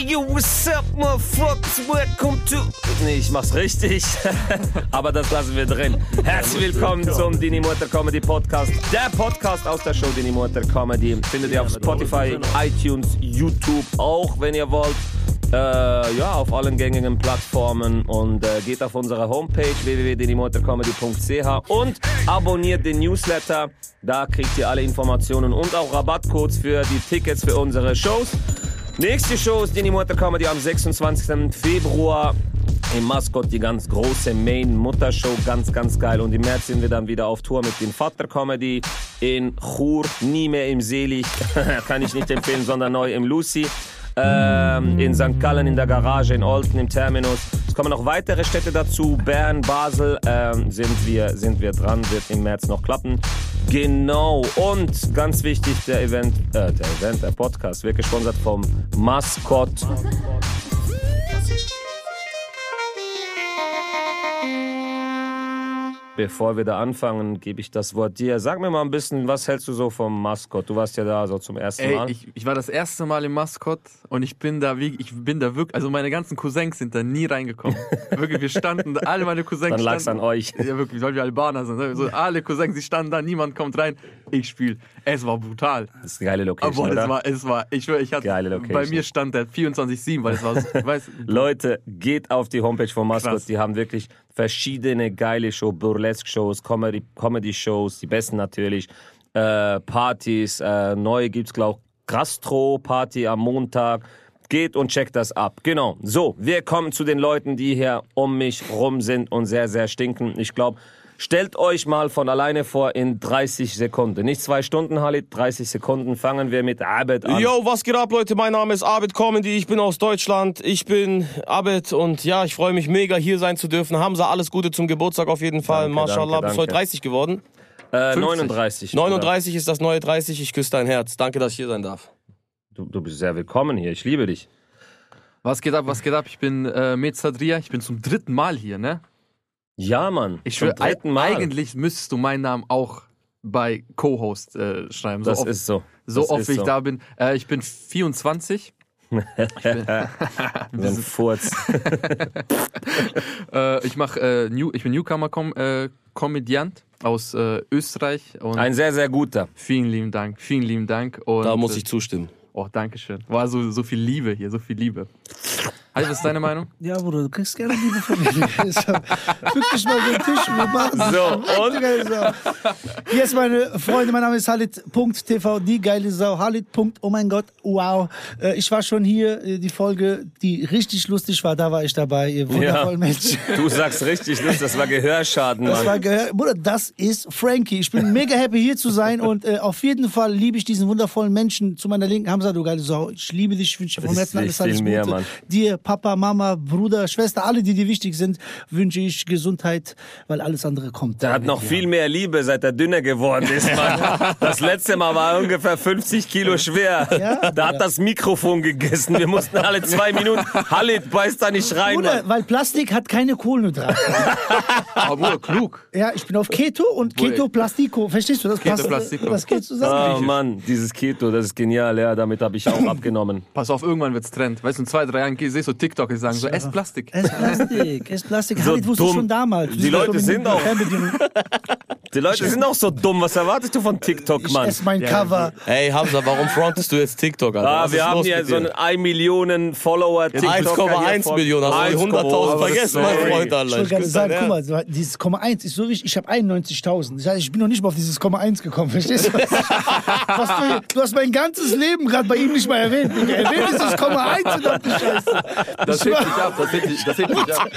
Hey, yo, what's up, motherfuckers? Welcome to. Nee, ich mach's richtig. Aber das lassen wir drin. Herzlich willkommen zum Dini Mutter Comedy Podcast. Der Podcast aus der Show Dini Mutter Comedy. Findet ihr auf Spotify, iTunes, YouTube auch, wenn ihr wollt. Äh, ja, auf allen gängigen Plattformen und äh, geht auf unsere Homepage www.denimotorcomedy.ch und abonniert den Newsletter. Da kriegt ihr alle Informationen und auch Rabattcodes für die Tickets für unsere Shows. Nächste Show ist Dini Mutter Comedy am 26. Februar im Maskott die ganz große Main-Mutter-Show, ganz, ganz geil. Und im März sind wir dann wieder auf Tour mit den Vater-Comedy in Chur, nie mehr im Selig, kann ich nicht empfehlen, sondern neu im Lucy. Ähm, in St. Gallen in der Garage, in Olten im Terminus. Es kommen noch weitere Städte dazu. Bern, Basel ähm, sind, wir, sind wir dran, wird im März noch klappen. Genau. Und ganz wichtig, der Event, äh, der Event, der Podcast wird gesponsert vom Maskott. Bevor wir da anfangen, gebe ich das Wort dir. Sag mir mal ein bisschen, was hältst du so vom Maskott? Du warst ja da so zum ersten Ey, Mal. ich, ich war das erste Mal im Maskott und ich bin da wie, ich bin da wirklich, also meine ganzen Cousins sind da nie reingekommen. wirklich, wir standen, alle meine Cousins Dann lag's standen. an euch. Ja, wirklich, weil wir Albaner sind. So, alle Cousins, die standen da, niemand kommt rein. Ich spiel. Es war brutal. Das ist eine geile Location, Aber oder? es war, es war, ich schwöre, ich hatte, Geile Location. bei mir stand der 24-7, weil es war, weißt, Leute, geht auf die Homepage von. Krass. Die haben wirklich verschiedene geile Shows, Burlesque-Shows, Comedy- Comedy-Shows, die besten natürlich, äh, Partys. Äh, neu gibt's, glaube ich, Gastro-Party am Montag. Geht und checkt das ab. Genau. So, wir kommen zu den Leuten, die hier um mich rum sind und sehr, sehr stinken. Ich glaube, stellt euch mal von alleine vor in 30 Sekunden. Nicht zwei Stunden, Halit, 30 Sekunden. Fangen wir mit Abed an. Yo, was geht ab, Leute? Mein Name ist Abed Comedy. Ich bin aus Deutschland. Ich bin Abed und ja, ich freue mich mega, hier sein zu dürfen. Hamza, alles Gute zum Geburtstag auf jeden Fall. Danke, Mashallah, danke, bist heute danke. 30 geworden. äh, 50. 39. 39 ist das neue 30. Ich küsse dein Herz. Danke, dass ich hier sein darf. Du, du bist sehr willkommen hier. Ich liebe dich. was geht ab, was geht ab? Ich bin äh, Mezadria, ich bin zum dritten Mal hier, ne? Ja, Mann. Ich schwöre, eigentlich müsstest du meinen Namen auch bei Co-Host äh, schreiben. So Das oft, ist so. so das oft wie ich so. da bin. Äh, ich bin 24. So ein Furz. Äh, ich mach, äh, New, ich bin Newcomer -Com äh, aus äh, Österreich. Und Ein sehr, sehr guter. vielen lieben Dank, vielen lieben Dank. Und, Da muss äh, ich zustimmen. Oh, danke schön. War so, so viel Liebe hier, so viel Liebe. Halt, was ist deine Meinung? Ja, Bruder, du kriegst gerne Liebe von mir. Bück dich mal über den Tisch und wir machen So, und? Die geile Sau. Yes, meine Freunde, mein Name ist Halit.tv, die geile Sau. Halit. Oh mein Gott, wow. Äh, Ich war schon hier, äh, die Folge, die richtig lustig war, da war ich dabei. Ihr wundervollen Menschen. Du sagst richtig, Lust, das war Gehörschaden, Das Mann. war gehör Bruder, das ist Frankie. Ich bin mega happy hier zu sein und äh, auf jeden Fall liebe ich diesen wundervollen Menschen zu meiner Linken. Hamza, du geile Sau. Ich liebe dich, ich wünsche dir vom Das Herzen ist alles, viel alles mehr, Gute. Mann. Dir, Papa, Mama, Bruder, Schwester, alle, die dir wichtig sind, wünsche ich Gesundheit, weil alles andere kommt. Der hat noch viel mehr Liebe, seit er dünner geworden ist, Mann. Das letzte Mal war er ungefähr 50 Kilo schwer. Ja? Da hat das Mikrofon gegessen. Wir mussten alle zwei Minuten. Halit, beiß da nicht rein, Bruder, Mann. weil Plastik hat keine Kohlenhydrate. Aber Bruder, klug. ja, ich bin auf Keto und Keto Plastico. Verstehst du? Das Keto. Plastico. Das geht zusammen. Oh Mann, dieses Keto, das ist genial, ja, damit habe ich auch abgenommen. Pass auf, irgendwann wird's Trend. Weißt du, in zwei, drei Jahren siehst du TikTok, die sagen so, ess Plastik. Es ist Plastik, es ist Plastik. So Halit wusste dumm. schon damals. Die Leute sind auch-. Die Leute sind auch so dumm. Was erwartest du von TikTok, Ich Mann? esse mein Cover. Hey Hamza, warum frontest du jetzt TikTok, Alter? Ah, wir ist haben hier so einen 1 Millionen Follower TikToker hier 1,1 vor- Millionen, hast du die 1,1. 100.000 vergessen, mein. Freund, Ich Alter. wollte Ich gerade sagen, guck mal, so, dieses Komma 1 ist so wichtig. Ich habe 91.000. Das heißt, ich bin noch nicht mal auf dieses Komma 1 gekommen. Verstehst du? Was, du, du hast mein ganzes Leben gerade bei ihm nicht mal erwähnt. Erwähnt dieses Komma 1 und dann die Scheiße. Das hebt dich ab, das hebt dich, das hebt dich ab.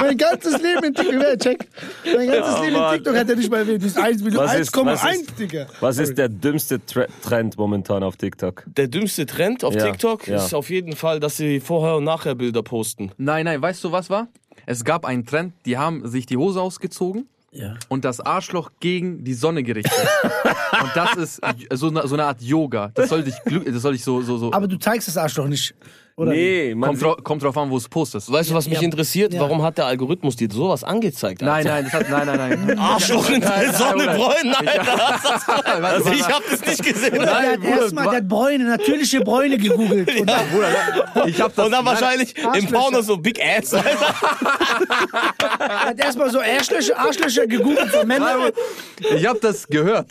Mein ganzes Leben in TikTok, wer check. Mein ganzes Ja, Leben in Mann. TikTok hat er nicht mal erwähnt. Dieses 1 Million, Was ist- was 1,1, ist- Digga. Was ist der dümmste Tre Trend momentan auf TikTok? Der dümmste Trend auf Ja, TikTok ja. ist auf jeden Fall, dass sie Vorher- und Nachher-Bilder posten. Nein, nein, weißt du, was war? Es gab einen Trend, die haben sich die Hose ausgezogen Ja. und das Arschloch gegen die Sonne gerichtet. und das ist so eine, so eine Art Yoga. Das soll dich das soll dich so, so, so. Aber du zeigst das Arschloch nicht. Oder Nee, man Kommt, drauf, kommt drauf an, wo es postest. Weißt du, was mich Ja. interessiert? Ja. Warum hat der Algorithmus dir sowas angezeigt? Nein, Alter? nein, das hat, nein, nein, nein. Arschloch in der Sonne bräunen, Alter. Also ich hab das nicht gesehen. Oder der Nein, hat erstmal, der hat Bräune, natürliche Bräune gegoogelt. Und dann, Bruder, ich hab das. Und dann nein, wahrscheinlich im. Porno so Big Ass. Alter. er hat erstmal so Arschlöcher, Arschlöcher gegoogelt für Männer. Ich hab das gehört.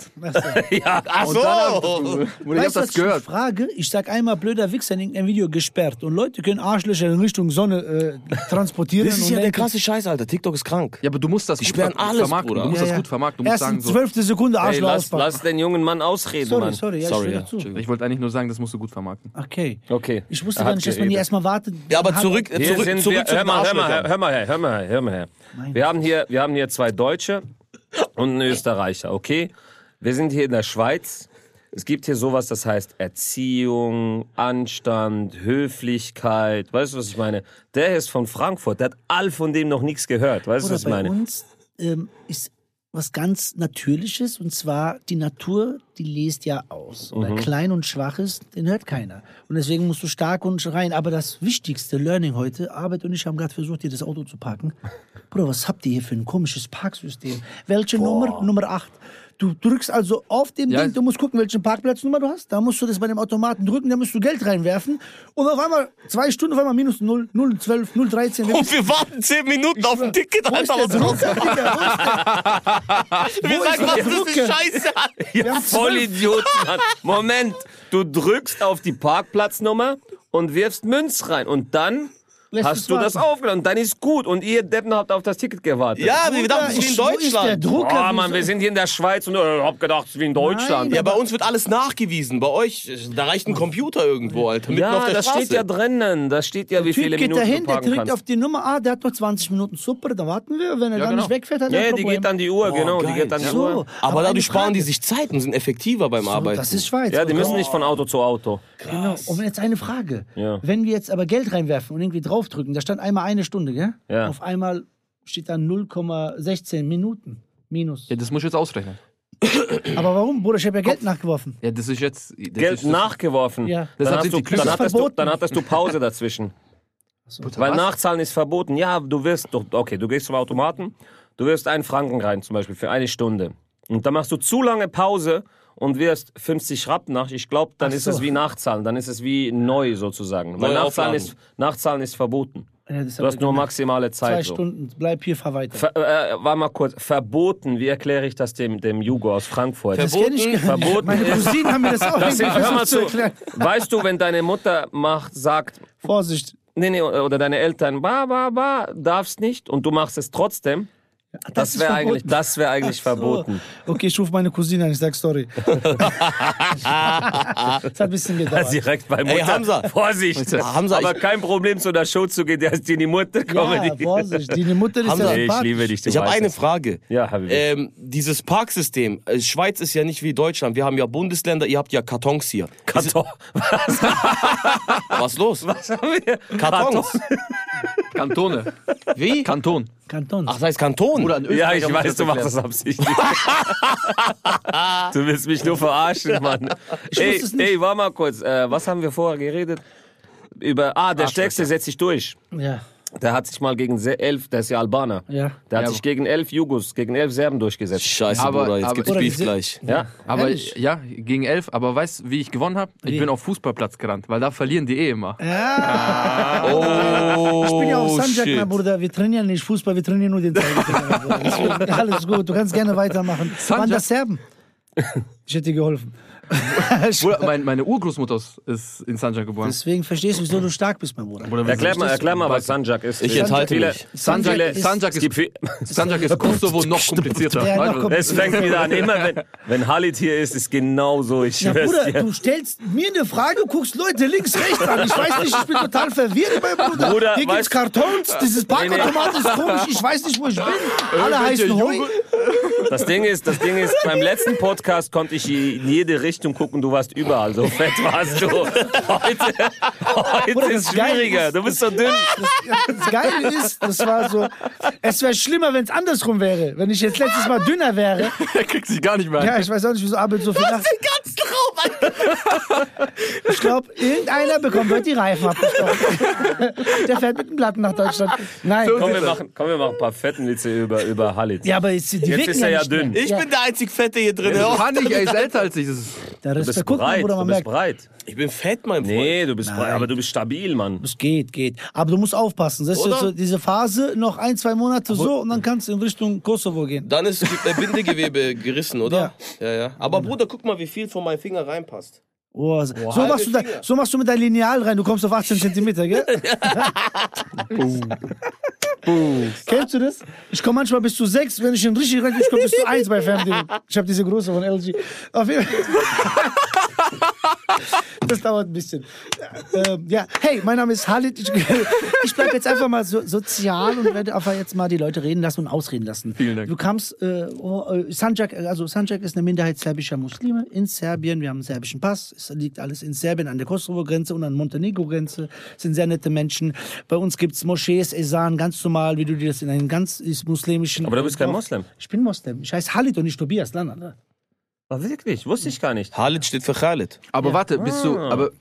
ja, Ach Und dann hab, so. Ich hab Weißt du, das gehört. frage? Ich sag einmal blöder Wichser in irgendeinem Video gesperrt und Leute können Arschlöcher in Richtung Sonne äh, transportieren. Das ist ja der krasse Scheiß, Alter. TikTok ist krank. Ja, aber du musst das gut sperren ver- alles, vermarkten. Bruder. Du musst Ja, das gut vermarkten. Du musst Erst sagen so. zwölfte Sekunde Arschloch lass, auspacken. lass den jungen Mann ausreden, Sorry, Mann. sorry, ja, Sorry, ich ja. zu. Ich wollte eigentlich nur sagen, das musst du gut vermarkten. Okay. Okay. Ich wusste gar nicht, dass man die geredet. erstmal wartet. Ja, aber zurück, Hier zurück, sind zurück wir, zu hör mal, hör mal, hör mal her, hör mal her, hör mal her. Wir haben hier, wir haben hier zwei Deutsche und einen Österreicher, okay? Wir sind hier in der Schweiz. Es gibt hier sowas, das heißt Erziehung, Anstand, Höflichkeit. Weißt du, was ich meine? Der ist von Frankfurt, der hat all von dem noch nichts gehört. Weißt du, was ich bei meine? uns ähm, ist was ganz Natürliches und zwar die Natur, die lest ja aus. Mhm. klein und schwach ist, den hört keiner. Und deswegen musst du stark und rein. Aber das wichtigste Learning heute, Arbeit und ich haben gerade versucht, hier das Auto zu parken. Bruder, was habt ihr hier für ein komisches Parksystem? Welche Nummer? Nummer 8. Du drückst also auf dem Ja. Ding, du musst gucken, welchen Parkplatznummer du hast. Da musst du das bei dem Automaten drücken, da musst du Geld reinwerfen. Und auf einmal, zwei Stunden, auf einmal minus 0, 0, 12, 0, 13. Wir Und wir warten zehn Minuten auf ein Ticket, wo ist Alter. der Was? Drucker, Digga? Wo ist der? Wir Wo sagen, was ist das Scheiße? Ja, haben zwölf- Vollidioten, Mann. Moment, du drückst auf die Parkplatznummer und wirfst Münz rein und dann Lässt hast du das aufgenommen. Dann ist gut und ihr Deppen habt auf das Ticket gewartet. Ja, wir dachten, es ist wie in der Deutschland. Drucker? Oh Mann, wir sind hier in der Schweiz und äh, hab gedacht, es ist wie in Deutschland. Ja, bei uns wird alles nachgewiesen. Bei euch, da reicht ein Computer irgendwo, Alter. Mitten Ja, auf der das Straße. steht ja drinnen. Da steht ja, wie Typ viele geht Minuten dahin, du der parken drückt kannst. auf die Nummer, ah, der hat noch 20 Minuten, super, dann warten wir. Wenn er dann genau. nicht wegfährt, hat er Ja, ein die Problem. geht an die Uhr, genau, die geil. geht an die so, Uhr. Aber eine dadurch sparen die sich Zeit und sind effektiver beim So, Arbeiten. Das ist Schweiz. Ja, die müssen nicht von Auto zu Auto. Genau. Und jetzt eine Frage. Ja. Wenn wir jetzt aber Geld reinwerfen und irgendwie draufdrücken, da stand einmal eine Stunde, gell? Ja. Auf einmal steht da 0,16 Minuten. Minus. Ja, das muss ich jetzt ausrechnen. Aber warum? Bruder, ich habe ja Geld nachgeworfen. Ja, das ist jetzt. Das Geld ist, das- nachgeworfen. Ja. Deshalb Dann, hast du, dann, Das ist hattest du, dann hattest du Pause dazwischen. Weil Was? Nachzahlen ist verboten. Ja, du wirst doch, okay, du gehst zum Automaten, du wirst einen Franken rein, zum Beispiel, für eine Stunde. Und dann machst du zu lange Pause und wirst 50 Rappen nach. Ich glaube, dann Ach ist so. es wie Nachzahlen, dann ist es wie neu sozusagen. Weil Nachzahlen ist, Nachzahlen ist verboten. Ja, Du hast nur gemacht. maximale Zwei Zeit. So. Stunden, bleib hier, fahr weiter. Ver, äh, war mal kurz, verboten, wie erkläre ich das dem, dem Jugo aus Frankfurt? das kenne ich gar nicht. verboten Meine Cousinen haben mir das auch Das hör mal zu, erklären. weißt du, wenn deine Mutter macht, sagt, Vorsicht. nee, nee, oder deine Eltern, ba, ba, ba, darfst nicht und du machst es trotzdem, das, ist wäre verboten. eigentlich, das wäre eigentlich verboten. So. Okay, ich rufe meine Cousine an, ich sag sorry. das hat ein bisschen gedauert. Direkt bei Mutter. Ey, Hamza. Vorsicht. Ja, Hamza, Aber ich- kein Problem, zu der Show zu gehen, der ist die Mutter Ja, Comedy. Vorsicht. Die Mutter ist Hamza, ja ich liebe dich. du Ich habe eine. Frage. Ja, Habibi. Ähm, dieses Parksystem, äh, Schweiz ist ja nicht wie Deutschland. Wir haben ja Bundesländer, ihr habt ja Kartons hier. Karton. Was, Was los? was haben wir? Kartons. Kantone. Wie? Kanton. Kanton. Ach, das heißt Kanton. Oder in Ja, ich weiß, du machst das absichtlich. du willst mich nur verarschen, Mann. Ey, es nicht. ey, war mal kurz. Äh, was haben wir vorher geredet? Über, ah, der Stärkste setzt sich durch. Ja, Der hat sich mal gegen se- elf, der ist ja Albaner. ja. Der hat Ja, sich gegen elf Jugos, gegen elf Serben durchgesetzt. Scheiße, Aber- Bruder, jetzt aber- gibt's Oder Beef diese- gleich. Ja? Aber Ehrlich? ja, gegen elf. Aber weißt du, wie ich gewonnen habe? Ich Wie? bin auf Fußballplatz gerannt, weil da verlieren die eh immer. Oh, Ich bin ja auch Sanjak, shit. mein Bruder. Wir trainieren nicht Fußball, wir trainieren nur den Zeigefinger. mein Bruder. Deswegen, alles gut, du kannst gerne weitermachen. Waren Sanjak? das Serben? Ich hätte dir geholfen. Bruder, mein, meine Urgroßmutter ist in Sanjak geboren. Deswegen verstehst du, wieso du stark bist, mein Bruder. Bruder, Erklär mal, erklär mal, was Sanjak ist. Ich enthalte viele- mich. Sanjak, ist, Sanjak, ist, Sanjak ist Kosovo noch komplizierter. Ja, noch Es fängt wieder an. Immer wenn, wenn Halit hier ist, ist genau so. Ich Ja, Bruder, dir. du stellst mir eine Frage, guckst Leute links, rechts an. Ich weiß nicht, ich bin total verwirrt, mein Bruder. Bruder, Hier gibt's Kartons, dieses Parkautomat ist komisch, ich weiß nicht, wo ich bin. Alle heißen Heu. Das Ding ist, das Ding ist, beim letzten Podcast konnte ich in jede Richtung gucken. Du warst überall. So fett warst du. Heute, heute Bruder, ist das schwieriger. ist- Du bist so dünn. Das Geile ist, das war so, es wäre schlimmer, wenn es andersrum wäre. Wenn ich jetzt letztes Mal dünner wäre. Er kriegt sich gar nicht mehr Ja, ich weiß auch nicht, wieso Abel so viel lacht. Den ganzen Ich glaube, irgendeiner bekommt heute die Reifen abgestochen. Der fährt mit dem Platten nach Deutschland. Nein. Komm, wir machen, komm, wir machen ein paar fetten Witze über, über Halit. Ja, aber jetzt, die Jetzt ist er ja mehr. dünn. Ich bin der einzig Fette hier drin. auf. Kann ich, er ist älter als ich. Das ist Da Du ist, bist breit, Bruder, du bist merkt, breit. Ich bin fett, mein Freund. Nee, du bist breit, aber du bist stabil, Mann. es geht, geht. Aber du musst aufpassen. Das ist so, diese Phase, noch ein, zwei Monate so und dann kannst du in Richtung Kosovo gehen. Dann ist das Bindegewebe gerissen, oder? Ja. ja, Aber Bruder, guck mal, wie viel von meinem Finger reinpasst. Oh, so, halbe machst du da, so machst du mit deinem Lineal rein. Du kommst auf 18 Zentimeter, gell? Kennst du das? Ich komme manchmal bis zu 6, wenn ich in richtig rein, ich komme bis zu 1 bei Fernseher. Ich habe diese große von LG. Auf jeden Das dauert ein bisschen. Ähm, ja, hey, mein Name ist Halit. Ich, ich bleibe jetzt einfach mal so, sozial und werde einfach jetzt mal die Leute reden lassen und ausreden lassen. Vielen Dank. Du kamst, äh, oh, äh, Sanjak, also Sanjak ist eine Minderheit serbischer Muslime in Serbien. Wir haben einen serbischen Pass. Es liegt alles in Serbien an der Kosovo-Grenze und an der Montenegro-Grenze. Es sind sehr nette Menschen. Bei uns gibt's Moschees, Esan, ganz normal, wie du dir das in einem ganz muslimischen. Aber du bist kein Moslem. Ich bin Moslem. Ich heiße Halit und nicht Tobias Lana. Ach, wirklich? Wusste ich gar nicht. Khalid steht für Khalid. Aber warte, bist du. Aber,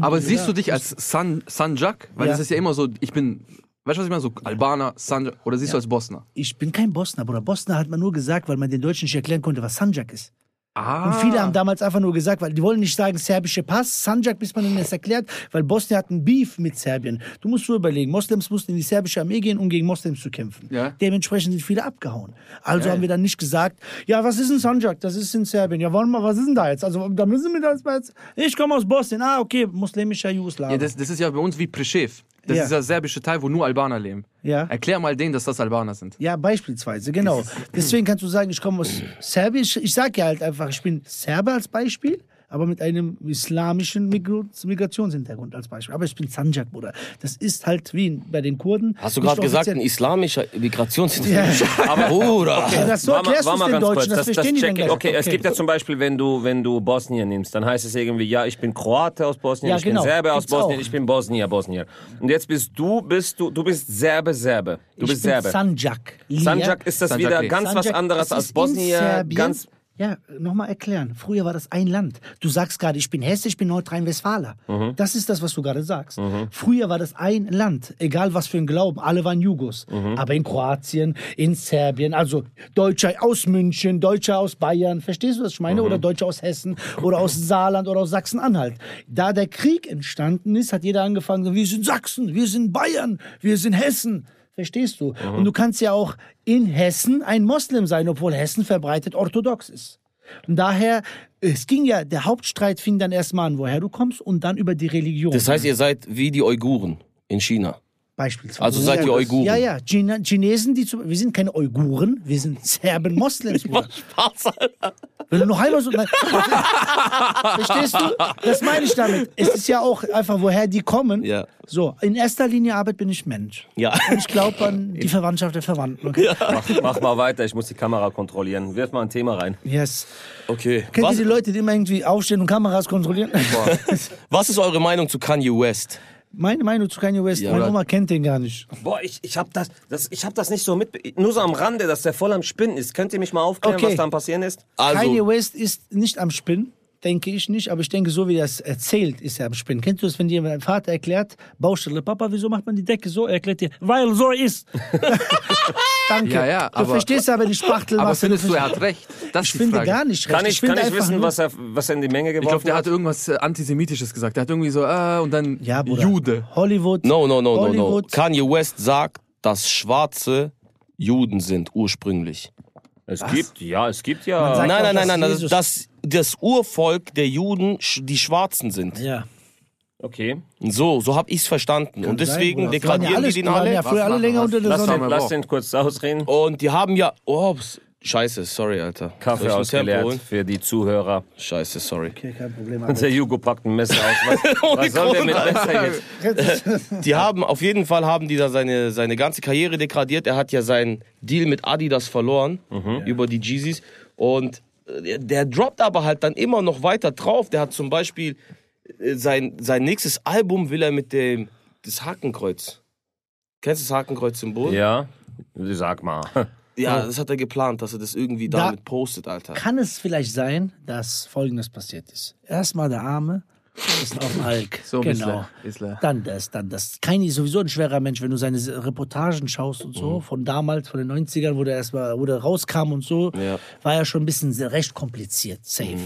aber die siehst du dich als San, Sanjak? Weil Ja. das ist ja immer so, ich bin. Weißt du, was ich meine? So Albaner, Sanjak. Oder siehst du als Bosner? Ich bin kein Bosner, Bruder. Bosner hat man nur gesagt, weil man den Deutschen nicht erklären konnte, was Sanjak ist. Ah. Und viele haben damals einfach nur gesagt, weil die wollen nicht sagen serbische Pass, Sanjak, bis man ihnen das erklärt, weil Bosnien hat einen Beef mit Serbien. Du musst so überlegen, Moslems mussten in die serbische Armee gehen, um gegen Moslems zu kämpfen. Ja. Dementsprechend sind viele abgehauen. Also haben wir dann nicht gesagt, ja, was ist ein Sanjak? Das ist in Serbien. Ja, warte mal, was ist denn da jetzt? Also da müssen wir das jetzt. Ich komme aus Bosnien. Ah, okay, muslimischer Ja, Jugoslawien. das, das ist ja bei uns wie Prešev. Das Ja. ist der serbische Teil, wo nur Albaner leben. Ja. Erklär mal denen, dass das Albaner sind. Ja, beispielsweise, genau. Deswegen kannst du sagen, ich komme aus Serbien. Ich, ich sage ja halt einfach, ich bin Serbe als Beispiel, aber mit einem islamischen Migr Migrationshintergrund als Beispiel. Aber ich bin Sanjak, Bruder. Das ist halt wie bei den Kurden. Hast du gerade gesagt, ein islamischer Migrationshintergrund? Aber Bruder. Ja, das so War mal- erklärst du den ganz Deutschen, kurz, das, das, das verstehen die check ich. gleich. Okay, es gibt ja zum Beispiel, wenn du, wenn du Bosnien nimmst, dann heißt es irgendwie, ja, ich bin Kroate aus Bosnien, Ja, ich genau. bin Serbe aus Gibt's Bosnien, auch. ich bin Bosnier, Bosnier. Und jetzt bist du, bist du, du bist Serbe, Serbe. Du ich bist bin Serbe. Sanjak. Sanjak ist das Sanjak wieder ganz was Sanjak, anderes es als Bosnier. Ganz, Ja, nochmal erklären. Früher war das ein Land. Du sagst gerade, ich bin Hesse, ich bin Nordrhein-Westfaler. Mhm. Das ist das, was du gerade sagst. Früher war das ein Land, egal was für ein Glauben, alle waren Jugos. Mhm. Aber in Kroatien, in Serbien, also Deutscher aus München, Deutscher aus Bayern, verstehst du, was ich meine? Mhm. Oder Deutscher aus Hessen oder aus Saarland oder aus Sachsen-Anhalt. Da der Krieg entstanden ist, hat jeder angefangen, wir sind Sachsen, wir sind Bayern, wir sind Hessen. Verstehst du? Mhm. Und du kannst ja auch in Hessen ein Moslem sein, obwohl Hessen verbreitet orthodox ist. Und daher, es ging ja, der Hauptstreit fing dann erstmal an, woher du kommst und dann über die Religion. Das heißt, ihr seid wie die Uiguren in China. Beispielsweise. Also seid ihr Uiguren? Ja, ja, China, Chinesen, die zu, wir sind keine Uiguren, wir sind Serben, Moslems. Bruder. Spaß, Alter. Wenn du noch einmal so. Verstehst du? Das meine ich damit. Es ist ja auch einfach, woher die kommen. Ja. So, in erster Linie Arbeit bin ich Mensch. Ja. Und ich glaube an die Verwandtschaft der Verwandten. Okay? mach, mach mal weiter, ich muss die Kamera kontrollieren. Wirf mal ein Thema rein. Yes. Okay. Kennt Was, ihr die Leute, die immer irgendwie aufstehen und Kameras kontrollieren? was ist eure Meinung zu Kanye West? Meine Meinung zu Kanye West, meine Oma kennt den gar nicht. Boah, ich, ich hab das, das, ich hab das nicht so mit, nur so am Rande, dass der voll am Spinnen ist. Könnt ihr mich mal aufklären, Okay. was da am passieren ist? Kanye Also, West ist nicht am Spinnen, denke ich nicht, aber ich denke, so wie er es erzählt, ist er am Spinnen. Kennst du das, wenn dir dein Vater erklärt, Baustelle, Papa, wieso macht man die Decke so? Er erklärt dir, weil so ist. Danke. Ja, ja, du aber- verstehst aber die Spachtel. Aber findest du, er hat recht? Das Ich finde Frage. gar nicht recht. Kann ich, finde kann ich einfach wissen, nur- was er, was er in die Menge Ich geworfen glaube, der hat? hat irgendwas äh, Antisemitisches gesagt. Der hat irgendwie so, äh, und dann Ja, Bruder. Jude. Hollywood. no, no, no, no, no. Hollywood. Kanye West sagt, dass Schwarze Juden sind ursprünglich. Es gibt, ja, es gibt ja. Nein, nein, nein, nein, Jesus- dass das Urvolk der Juden sch- die Schwarzen sind. Ja. Okay. So, so habe ich's verstanden. Und deswegen Sein, Bruder. Waren ja degradieren alle- die den waren alle. ja früher Was alle länger was? unter der Lass Sonne. lass den kurz ausreden. Und die haben ja. Oh, ps- scheiße, sorry, Alter. Kaffee ausgeleert für die Zuhörer. Scheiße, sorry. Okay, kein Problem. Und der Jugo packt ein Messer aus. Was, was soll der mit Messer jetzt? Die haben, auf jeden Fall haben die da seine, seine ganze Karriere degradiert. Er hat ja seinen Deal mit Adidas verloren über die Jeezys. Und äh, der droppt aber halt dann immer noch weiter drauf. Der hat zum Beispiel äh, sein, sein nächstes Album will er mit dem das Hakenkreuz. Kennst du das Hakenkreuz-Symbol? Ja, sag mal. Ja, das hat er geplant, dass er das irgendwie Da- damit postet, Alter. Kann es vielleicht sein, dass Folgendes passiert ist? Erstmal der Arme ist auf dem Alk. So, genau. Isler, Isler. Dann das, dann das. Keini ist sowieso ein schwerer Mensch, wenn du seine Reportagen schaust und so, von damals, von den 90ern, wo der erstmal, wo der rauskam und so, Ja. war ja schon ein bisschen recht kompliziert, safe.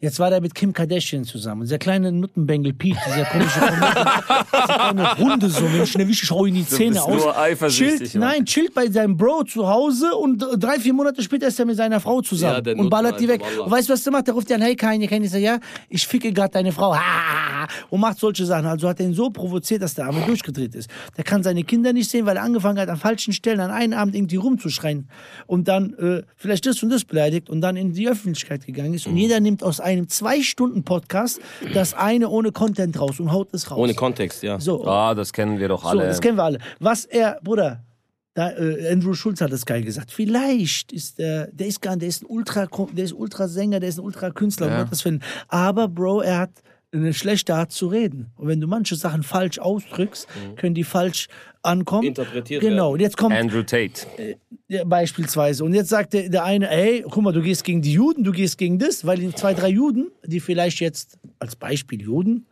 Jetzt war der mit Kim Kardashian zusammen. Und dieser kleine Nuttenbengel Pete, dieser komische kleine Hunde so, wenn ich schnell wisch, schau ihn die Zähne bist aus. nur eifersüchtig, chillt, nein, chillt bei seinem Bro zu Hause und drei, vier Monate später ist er mit seiner Frau zusammen Ja, und ballert die weg. Und weißt du, was der macht? Der ruft dir an, hey Kanye, Kanye sagt, ja, ich ficke gerade deine Frau. Und macht solche Sachen. Also hat er ihn so provoziert, dass der Arme durchgedreht ist. Der kann seine Kinder nicht sehen, weil er angefangen hat, an falschen Stellen an einem Abend irgendwie rumzuschreien und dann äh, vielleicht das und das beleidigt und dann in die Öffentlichkeit gegangen ist. Und jeder nimmt aus einem Zwei-Stunden-Podcast das eine ohne Content raus und haut es raus. Ohne Kontext, ja. So, Ah, das kennen wir doch so, alle. das kennen wir alle. Was er, Bruder, da, äh, Andrew Schulz hat das geil gesagt. Vielleicht ist der, der ist gar, der ist ein Ultra, der ist Ultrasänger, der ist ein Ultrakünstler, Ja. Aber Bro, er hat eine schlechte Art zu reden. Und wenn du manche Sachen falsch ausdrückst, können die falsch ankommen. Interpretiert Genau. werden. Und jetzt kommt Andrew Tate. ja, beispielsweise. Und jetzt sagt der, der eine, hey, guck mal, du gehst gegen die Juden, du gehst gegen das, weil die zwei, drei Juden, die vielleicht jetzt als Beispiel Juden,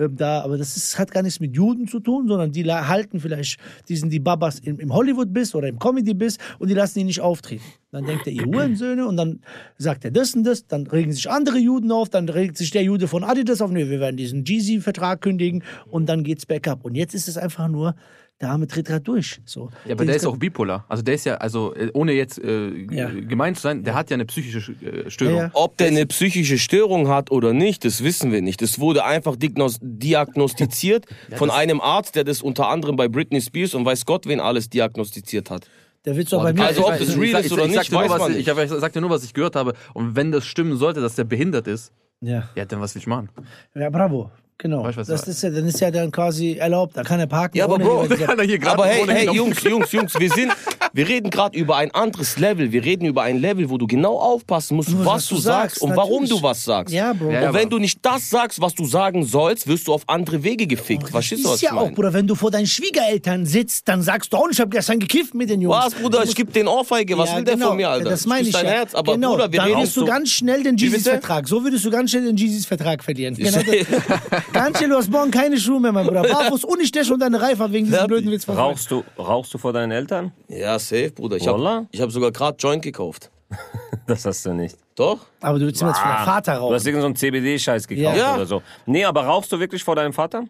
ähm, da, aber das ist, hat gar nichts mit Juden zu tun, sondern die halten vielleicht, die sind die Babas im, im Hollywood-Biss oder im Comedy-Biss und die lassen ihn nicht auftreten. Dann denkt er, ihr Hurensöhne, und dann sagt er das und das, dann regen sich andere Juden auf, dann regt sich der Jude von Adidas auf, nee, wir werden diesen Jeezy-Vertrag kündigen und dann geht's back up. Und jetzt ist es einfach nur, der Arme tritt gerade durch. So. Ja, aber der ist auch bipolar. Also der ist ja, also äh, ohne jetzt äh, Ja. gemeint zu sein, der hat ja eine psychische äh, Störung. Ja, ja. Ob der eine psychische Störung hat oder nicht, das wissen wir nicht. Das wurde einfach diagnostiziert von einem Arzt, der das unter anderem bei Britney Spears und weiß Gott wen alles diagnostiziert hat. Der wird doch bei mir. Also ob Ich- das ich- real ich- ist ich- oder ich nicht, nur, weiß man ich, nicht. ich, ich sagte nur, was ich gehört habe. Und wenn das stimmen sollte, dass der behindert ist, ja. ja, dann was will ich machen? Ja, bravo. Genau. Weißt das ist ja, dann ist ja dann quasi erlaubt. Da kann er parken. Ja, aber ohne Bro, Kann er hier gerade Aber hey, ohne hey, Jungs, Jungs, Jungs, wir sind, wir reden gerade über ein anderes Level. Wir reden über ein Level, wo du genau aufpassen musst, Nur, was, du sagst und warum du was sagst. Ja, Bro. Ja, und wenn du nicht das sagst, was du sagen sollst, wirst du auf andere Wege gefickt. Verstehst du, was ist ich ja auch, meine? Bruder, wenn du vor deinen Schwiegereltern sitzt, dann sagst du auch, ich habe gestern gekifft mit den Jungs. Was, Bruder, ich geb den Ohrfeige. Was Ja, will der genau. von mir, Alter? Das meine ich dein ja. Herz. Aber genau. Bruder, wir dann reden würdest du ganz schnell den? Jesus-Vertrag. So würdest du ganz schnell den Jesus-Vertrag verlieren. Genau ganz schnell, du hast morgen keine Schuhe mehr, mein Bruder. Barfuß und ich stehe schon deine Reife wegen diesem blöden Witz Rauchst du, rauchst du vor deinen Eltern? Ja, safe, Bruder. Ich habe ich hab sogar gerade Joint gekauft. Das hast du nicht. Doch? Aber du willst jetzt von der Vater Du hast rauchen. irgendeinen so einen CBD-Scheiß gekauft Ja. oder so. Nee, aber rauchst du wirklich vor deinem Vater?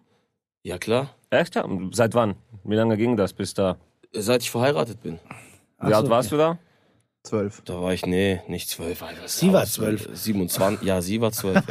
Ja, klar. Echt? Ja? Seit wann? Wie lange ging das bis da? Seit ich verheiratet bin. Wie alt warst du da? Zwölf. Da war ich, nee, nicht zwölf. Alter. Sie war zwölf. 27, ja, sie war zwölf.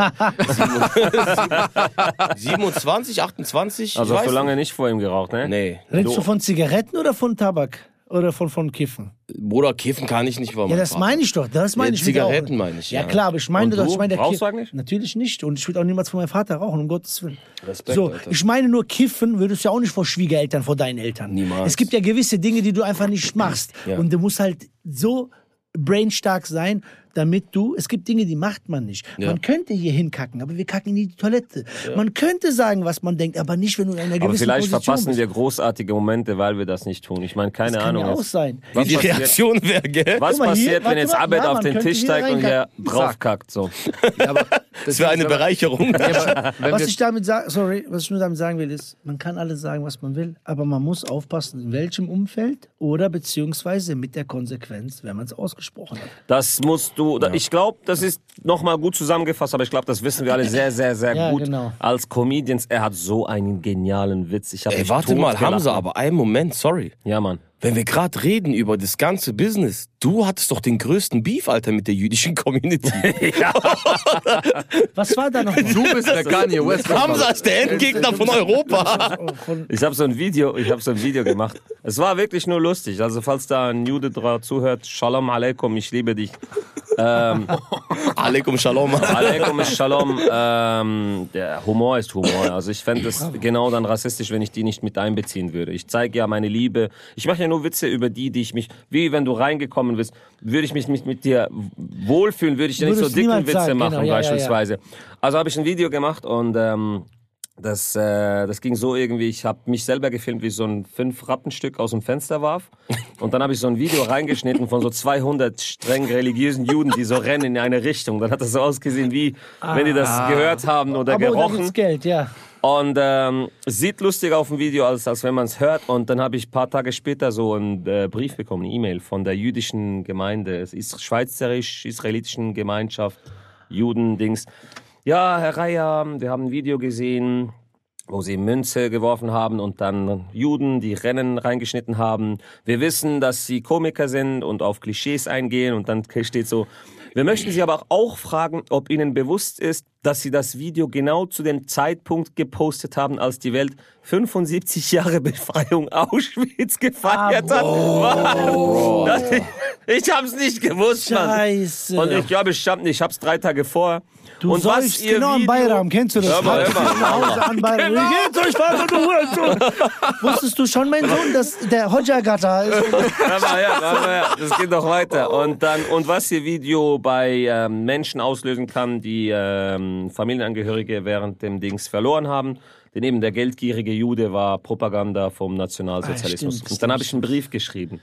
27, 28, Also ich hast du lange nicht vor ihm geraucht, ne? Nee. Redest du von Zigaretten oder von Tabak? Oder von, von Kiffen? Bruder, kiffen kann ich nicht, war Ja, das meine ich doch. Das meine Ja, ich Zigaretten meine ich, Ja, ja. klar, aber ich meine doch, ich meine der Kiff- eigentlich? Natürlich nicht. Und ich würde auch niemals von meinem Vater rauchen, um Gottes Willen. Respekt, so, Alter. ich meine nur, kiffen würdest du ja auch nicht vor Schwiegereltern, vor deinen Eltern. Niemals. Es gibt ja gewisse Dinge, die du einfach nicht machst. Ja. Und du musst halt so brainstark sein, damit du, es gibt Dinge, die macht man nicht. Ja. Man könnte hier hinkacken, aber wir kacken in die Toilette. Man könnte sagen, was man denkt, aber nicht, wenn du in einer Aber gewissen vielleicht Position verpassen bist. wir großartige Momente, weil wir das nicht tun. Ich meine, keine das kann Ahnung. ja auch sein. Wie die passiert- Reaktion wäre, gell? Was hier, passiert, wenn jetzt. Abed Ja, auf den Tisch hier steigt und der reinkacken. draufkackt? So. Ja, aber Das wäre eine Bereicherung. Ja, aber Was ich damit sagen, sorry, was ich nur damit sagen will, ist, man kann alles sagen, was man will, aber man muss aufpassen, in welchem Umfeld oder beziehungsweise mit der Konsequenz, wenn man es ausgesprochen hat. Das musst du, da- ich glaube, das ist nochmal gut zusammengefasst, aber ich glaube, das wissen wir alle sehr, sehr, sehr Ja, gut. genau. Als Comedians, er hat so einen genialen Witz. Ich Ey, warte mal, totgelacht. Hamza, aber einen Moment, sorry. Ja, Mann. Wenn wir gerade reden über das ganze Business, du hattest doch den größten Beef, Alter, mit der jüdischen Community. Was war da noch? du bist der Kanye West. Hamza ist der Endgegner von Europa. Ich habe so ein Video, ich habe so ein Video gemacht. Es war wirklich nur lustig. Also falls da ein Jude drauf zuhört, Shalom Aleikum, ich liebe dich. Ähm, Alaikum Shalom. Aleikum ist Shalom. Ähm, der Humor ist Humor. Also ich fände es genau dann rassistisch, wenn ich die nicht mit einbeziehen würde. Ich zeige ja meine Liebe. Ich mache ja nur Witze über die, die ich mich, wie wenn du reingekommen bist, würde ich mich nicht mit dir wohlfühlen, würde ich dir nicht so Würdest dicke niemand Witze sagen, machen genau, ja, ja, ja. beispielsweise. Also habe ich ein Video gemacht und ähm, Das, äh, das ging so irgendwie, ich habe mich selber gefilmt, wie ich so ein fünf Rappenstück aus dem Fenster warf. Und dann habe ich so ein Video reingeschnitten von so 200 streng religiösen Juden, die so rennen in eine Richtung. Dann hat das so ausgesehen, wie wenn die das gehört haben oder Aber gerochen. Geld, ja. Und ähm, sieht lustiger auf dem Video, als, als wenn man es hört. Und dann habe ich ein paar Tage später so einen äh, Brief bekommen, eine E-Mail von der jüdischen Gemeinde, ist schweizerisch-israelitischen Gemeinschaft, Juden-Dings. Ja, Herr Reier, wir haben ein Video gesehen, wo sie Münze geworfen haben und dann Juden, die Rennen reingeschnitten haben. Wir wissen, dass sie Komiker sind und auf Klischees eingehen und dann steht so, wir möchten Sie aber auch fragen, ob Ihnen bewusst ist, dass Sie das Video genau zu dem Zeitpunkt gepostet haben, als die Welt 75 Jahre Befreiung Auschwitz gefeiert hat. Was? Das- Ich hab's nicht gewusst, Mann. Scheiße. Und ich glaube, ich nicht, ich hab's drei Tage vor. Du und was ihr genau am Video- Bayram, kennst du das? Hör mal, hör mal. Nach Hause an Bayram. Genau. Wie geht's euch, Vater, du Hurensohn? Wusstest du schon, mein Sohn, dass der Hodja-Gatter ist? Hör mal her, hör mal her. Das geht noch weiter. Und dann, und was ihr Video bei ähm, Menschen auslösen kann, die ähm, Familienangehörige während dem Dings verloren haben. Denn eben der geldgierige Jude war Propaganda vom Nationalsozialismus. Ah, stimmt, und dann habe ich einen Brief geschrieben.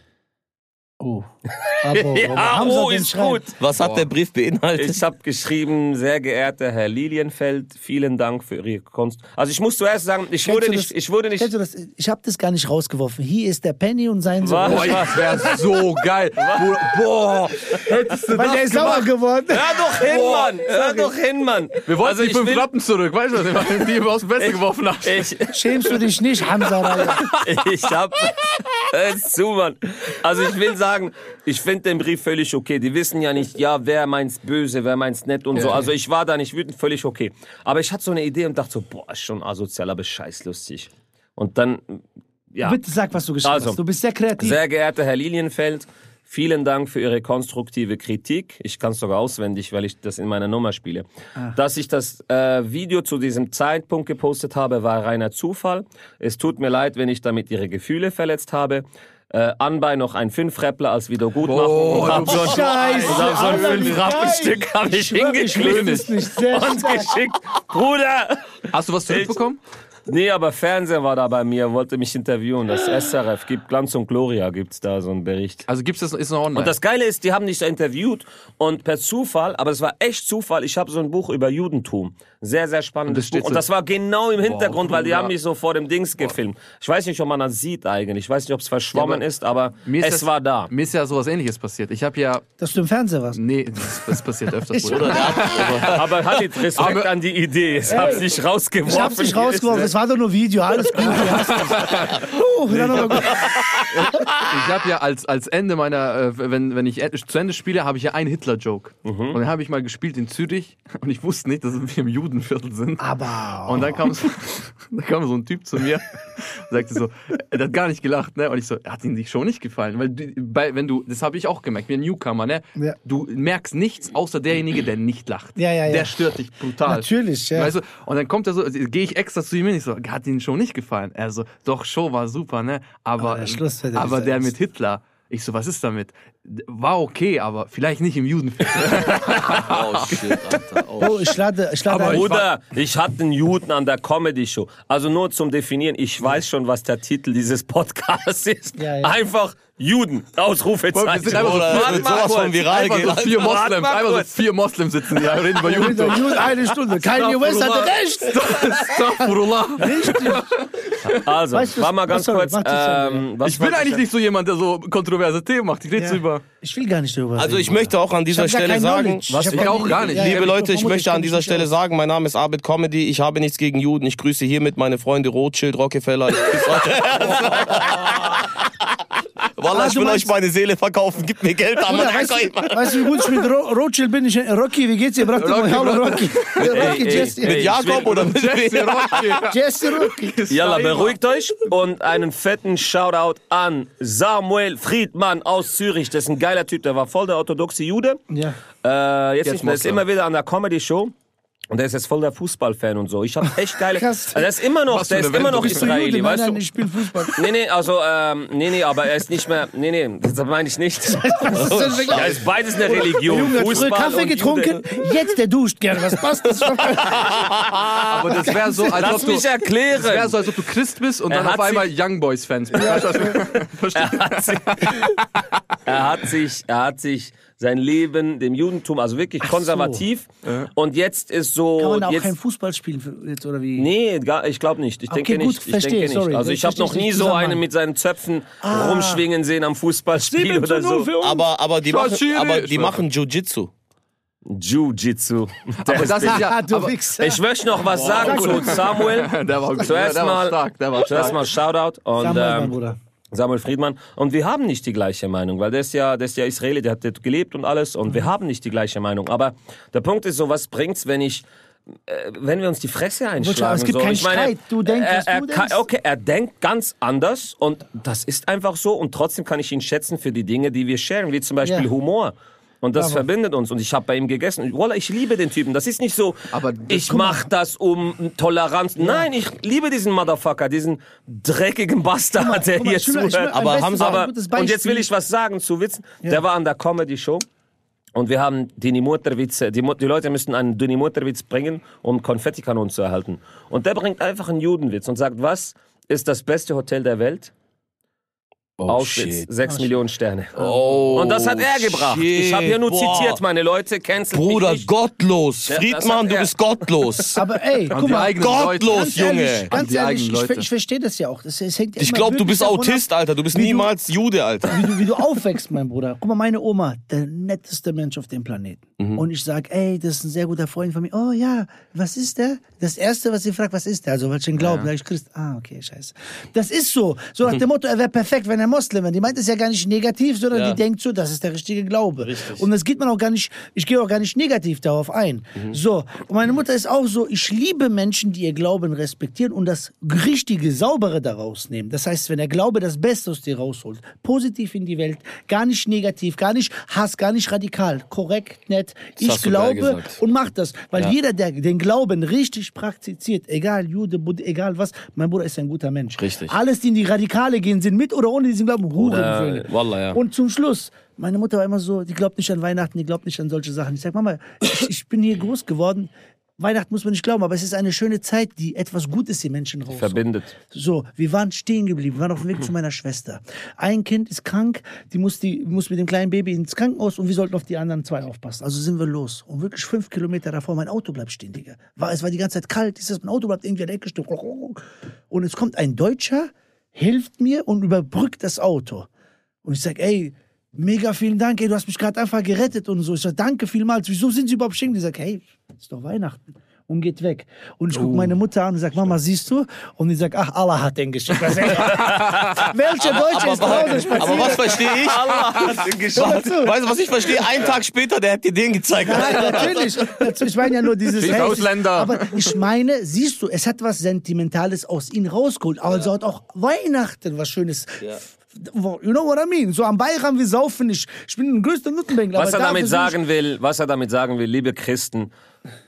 Oh. Aber, Ja, Hamza ist schreibt. gut. Was hat der Brief beinhaltet? Ich habe geschrieben, sehr geehrter Herr Lilienfeld, vielen Dank für Ihre Kunst. Also ich muss zuerst sagen, ich wurde Kennst du nicht, das- ich wurde nicht, das? Ich habe das gar nicht rausgeworfen. Hier ist der Penny und sein Sohn. Was? Boah, das wäre so geil. Boah, Boah, hättest du Weil das der ist sauer gemacht? geworden. hör doch hin, Mann, hör doch hin, Mann. Wir wollten Also die ich fünf will- Rappen zurück, weißt du, was die wir aus dem Fenster geworfen haben. Ich, Schämst du dich nicht, Hamza? Ich hab. Hör zu, Mann. Also ich will sagen, ich finde den Brief völlig okay. Die wissen ja nicht, ja, wer meint's böse, wer meint's nett und so. Also ich war da nicht wütend, völlig okay. Aber ich hatte so eine Idee und dachte so, boah, ist schon asozial, aber scheißlustig. Und dann, ja. Bitte sag, was du geschrieben Also, hast. Du bist sehr kreativ. Sehr geehrter Herr Lilienfeld, vielen Dank für Ihre konstruktive Kritik. Ich kann es sogar auswendig, weil ich das in meiner Nummer spiele. Dass ich das äh, Video zu diesem Zeitpunkt gepostet habe, war reiner Zufall. Es tut mir leid, wenn ich damit Ihre Gefühle verletzt habe. Äh, anbei noch ein Fünf-Rappler als Wiedergutmachung. Oh, und hab so ein, Scheiße, und hab so ein Fünf-Rappenstück hab ich hingeklebt und geschickt. Bruder! Hast du was zurückbekommen? Nee, aber Fernseher war da bei mir, wollte mich interviewen. Das SRF gibt Glanz und Gloria gibt's da so einen Bericht. Also gibt's das, ist noch online? Und das Geile ist, die haben mich da interviewt und per Zufall, aber es war echt Zufall, ich habe so ein Buch über Judentum. Sehr, sehr spannendes Und das steht Buch. Und so- das war genau im Hintergrund, weil die ja. haben mich so vor dem Dings gefilmt. Ich weiß nicht, ob man das sieht eigentlich. Ich weiß nicht, ob es verschwommen Ja, aber ist, aber Mir ist es das- war da. Mir ist ja sowas ähnliches passiert. Ich habe ja, Dass du im Fernseher warst. nee, das, das passiert öfters. Bruder. Aber Halit, Respekt Aber- an die Idee. Es hat sich rausgeworfen. Ich hab's nicht rausgeworfen, war doch nur Video, alles gut. Uh, gut. Ich habe ja als, als Ende meiner, äh, wenn, wenn ich zu Ende spiele, habe ich ja einen Hitler-Joke. Und den habe ich mal gespielt in Zürich und ich wusste nicht, dass wir im Judenviertel sind. Aber. Und dann kam, so, dann kam so ein Typ zu mir und sagte so, er hat gar nicht gelacht, ne? Und ich so, hat ihm die Show nicht gefallen? Weil bei, wenn du, das habe ich auch gemerkt, wie ein Newcomer, ne? Ja. Du merkst nichts außer derjenige, der nicht lacht. Ja, ja, ja. Der stört dich brutal. Natürlich, ja. Weißt du? Und dann kommt er so, gehe ich extra zu ihm hin, ich so, hat Ihnen Show nicht gefallen? Er so, doch, Show war super, ne? Aber, Aber der Schluss aber der mit Hitler. Ich so, was ist damit? War okay, aber vielleicht nicht im Judenviertel. Oh shit, Alter. Oh, Oh, ich lade, ich lade Aber. Bruder, ich hatte einen Juden an der Comedy-Show. Also nur zum Definieren, ich weiß schon, was der Titel dieses Podcasts ist. Ja, ja. Einfach Juden, Ausrufezeichen. Wir sind einfach so Oder sowas von viral Einfach so vier Moslems, einfach so vier Moslems sitzen hier, reden über Judentum. Juden, eine Stunde. Kanye West hatte recht. Astaghfirullah. Also, Weißt du, war mal ganz kurz. Ähm, Ich bin eigentlich nicht so jemand, der so kontroverse Themen macht. Ich rede Ja. über. Ich will gar nicht darüber Also ich möchte auch an dieser Stelle kein sagen. Was? Ich kein- auch gar nicht. Liebe Leute, ich möchte an dieser Stelle sagen, mein Name ist Abed Comedy. Ich habe nichts gegen Juden. Ich grüße hiermit meine Freunde Rothschild, Rockefeller. Ich. Wallah, Ah, ich du will euch meine Seele verkaufen. Gib mir Geld, Mann. Bruder, weißt, du, weißt du, wie gut ich mit Ro Rothschild bin? Ich, Rocky, wie geht's dir? Rocky, Hallo, Rocky. Rocky, ey, Jesse. ey, Mit Jakob will- oder mit Jesse Rocky. Jesse Rocky. Jalla, beruhigt euch und einen fetten Shoutout an Samuel Friedmann aus Zürich. Das ist ein geiler Typ, der war voll der orthodoxe Jude. Ja. Äh, jetzt, Jetzt nicht mehr, ist immer wieder an der Comedy-Show. Und der ist jetzt voll der Fußballfan und so. Ich habe echt geile. Krass. Also der ist immer noch, der ist immer du noch Jude, Israeli, nein, weißt nein, du? ich spiele Fußball. Nee, nee, also, ähm, nee, nee, aber er ist nicht mehr, nee, nee, das meine ich nicht. ja, ist beides eine Religion. Junge Fußball Kaffee und getrunken, Jude. jetzt der duscht gerne. Was passt das schon? Aber das wäre so, als Lass ob du, mich erklären. das wär so, als ob du Christ bist und Er dann auf einmal Young Boys Fans bist. Du, ich- Verstehst du? er er hat sich, er hat sich sein Leben dem Judentum, also wirklich so. konservativ. Und jetzt ist so, Kann man da auch jetzt, kein Fußball spielen jetzt oder wie? Nee, gar, ich glaube nicht. Ich Okay, denke gut, nicht. Ich verstehe, denke nicht. sorry. Also ich habe noch nie so einen mit seinen Zöpfen Ah. rumschwingen sehen am Fußballspiel oder so. Aber, aber die, machen, Schiri. aber die machen Jiu-Jitsu. Jiu-Jitsu. Aber das ist ja, Ah, du aber, Wichser. Ich möchte noch was sagen zu Samuel. der war, Zuerst der war mal, stark, der war zuerst stark. mal Shoutout und Samuel, mein ähm, Bruder. Samuel Friedmann. Und wir haben nicht die gleiche Meinung, weil der ist ja, der ist ja Israeli, der hat dort gelebt und alles. Und wir Mhm. haben nicht die gleiche Meinung. Aber der Punkt ist so, was bringt's, wenn ich äh, wenn wir uns die Fresse einschlagen, es gibt so. keinen ich meine, Streit. Du denkst, er, er du denkst. okay, er denkt ganz anders und das ist einfach so und trotzdem kann ich ihn schätzen für die Dinge, die wir sharen, wie zum Beispiel Ja. Humor. Und das Bravo. verbindet uns. Und ich habe bei ihm gegessen. Und Wallah, ich liebe den Typen. Das ist nicht so, Aber ich guck mal. mach das um Toleranz. Nein, ich liebe diesen Motherfucker, diesen dreckigen Bastard, der Guck mal, hier ich will- ich will zuhört. ein Aber Hamza- Aber, und jetzt will ich was sagen zu Witzen. Der war an der Comedy-Show. Und wir haben Dini Mutterwitze, die, die Leute müssen einen Dini Mutterwitz bringen, um Konfettikanonen zu erhalten. Und der bringt einfach einen Judenwitz und sagt, was ist das beste Hotel der Welt? Oh, Auschwitz, sechs Millionen Sterne. Oh, Und das hat er gebracht. Ich habe hier nur shit. zitiert, meine Leute. Cancel Bruder, mich nicht. gottlos. Das Friedmann, du bist gottlos. Aber ey, guck mal, gottlos, ganz ehrlich, Junge. ganz die ehrlich, eigenen ich, Leute. ver- ich verstehe das ja auch. Das, es hängt Ich glaube, du bist Autist, Alter. Du bist wie du- niemals Jude, Alter. wie du, wie du aufwächst, mein Bruder. Guck mal, meine Oma, der netteste Mensch auf dem Planeten. Mhm. Und ich sag, ey, das ist ein sehr guter Freund von mir. Oh ja, was ist der? Das Erste, was sie fragt, was ist der? Also, welchen Glauben? Sag ich Christ. Ah, okay, scheiße. Das ist so. So nach dem Motto, er wäre perfekt, wenn er Moslem wäre. Die meint es ja gar nicht negativ, sondern Ja. die denkt so, das ist der richtige Glaube. Und das geht man auch gar nicht, ich gehe auch gar nicht negativ darauf ein. Mhm. So. Und meine Mutter ist auch so, ich liebe Menschen, die ihr Glauben respektieren und das richtige, saubere daraus nehmen. Das heißt, wenn der Glaube das Beste aus dir rausholt, positiv in die Welt, gar nicht negativ, gar nicht Hass, gar nicht radikal, korrekt, nett. ich du geil glaube und macht das. Weil Ja. jeder, der den Glauben richtig praktiziert, egal Jude, Buddha, egal was, mein Bruder ist ein guter Mensch. Richtig. Alles, die in die Radikale gehen, sind mit oder ohne diesen Glauben Hurensöhne. Wallah, ja. Und zum Schluss, meine Mutter war immer so, die glaubt nicht an Weihnachten, die glaubt nicht an solche Sachen. Ich sag, Mama, ich, ich bin hier groß geworden. Weihnachten muss man nicht glauben, aber es ist eine schöne Zeit, die etwas Gutes den Menschen raus. Verbindet. So, wir waren stehen geblieben, wir waren auf dem Weg zu meiner Schwester. Ein Kind ist krank, die muss, die muss mit dem kleinen Baby ins Krankenhaus und wir sollten auf die anderen zwei aufpassen. Also sind wir los. Und wirklich fünf Kilometer davor, mein Auto bleibt stehen, Digga. War, es war die ganze Zeit kalt, ist das, mein Auto bleibt irgendwie an der Ecke stehen. Und es kommt ein Deutscher, hilft mir und überbrückt das Auto. Und ich sag, ey, mega vielen Dank, ey, du hast mich gerade einfach gerettet und so. Ich sag, danke vielmals. Wieso sind Sie überhaupt stehen? Die sagt, hey, ist doch Weihnachten. Und geht weg. Und ich guck meine Mutter an und sag, Mama, siehst du? Und die sagt, ach, Allah hat den geschickt. Sag, Welcher Deutsche ist zu Hause spazieren? aber was verstehe ich? Hör zu. Weißt du, was ich verstehe? Einen Tag später, der hat dir den gezeigt. Nein, natürlich. Ich meine ja nur dieses Scheiß Ausländer. Aber ich meine, siehst du, es hat was Sentimentales aus ihnen rausgeholt. Also hat auch Weihnachten was Schönes. You know what I mean? So am Bayram, wir saufen nicht. Ich bin ein größter Nuttenbängler. Was er damit sagen will, was er damit sagen will, liebe Christen,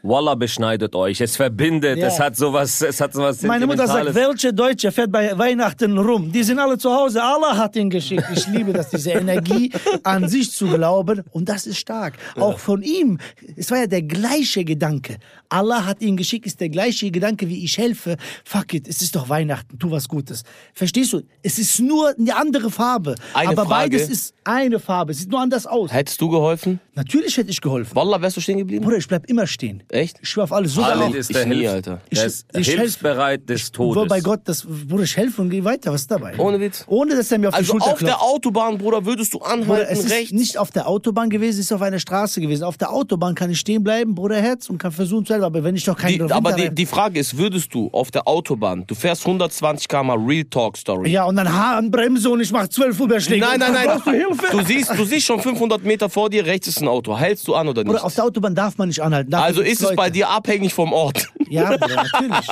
Wallah beschneidet euch. Es verbindet. Ja. Es hat sowas, es hat sowas Meine Mutter sagt, welche Deutsche fährt bei Weihnachten rum? Die sind alle zu Hause, Allah hat ihn geschickt. Ich liebe das, diese Energie an sich zu glauben und das ist stark. Auch von ihm, es war ja der gleiche Gedanke. Allah hat ihn geschickt, ist der gleiche Gedanke, wie ich helfe. Fuck it, es ist doch Weihnachten, tu was Gutes. Verstehst du? Es ist nur eine andere Farbe. Eine aber Frage. beides ist eine Farbe, es sieht nur anders aus. Hättest du geholfen? Natürlich hätte ich geholfen. Wallah, wärst du stehen geblieben? Bruder, ich bleib immer stehen. Echt? Ich schwör auf alles. Sogar Khalid ist Ich der, nie, Hilf, Alter. der ist Ich- ich helf- hilfsbereit des Todes. bei Gott, das, Bruder, ich helfe und geh weiter. Was ist dabei? Ohne Witz. Ohne, dass er mir auf die Also Schulter auf der klopft. Autobahn, Bruder, würdest du Bruder, anhalten, es ist rechts? nicht auf der Autobahn gewesen, es ist auf einer Straße gewesen. Auf der Autobahn kann ich stehen bleiben, Bruder Herz, und kann versuchen zu helfen. Aber wenn ich doch keinen Die, aber die, die Frage ist, würdest du auf der Autobahn, du fährst 120 km Real Talk Story. Ja, und dann Handbremse und ich mach zwölf Überschläge. Nein, nein, nein. Du Hilfe? Du siehst, du siehst schon 500 Meter vor dir, rechts ist ein Auto. Hältst du an oder nicht? Bruder, auf der Autobahn darf man nicht anhalten. Dafür also gibt's ist es bei dir abhängig vom Ort. Ja, Bruder, natürlich.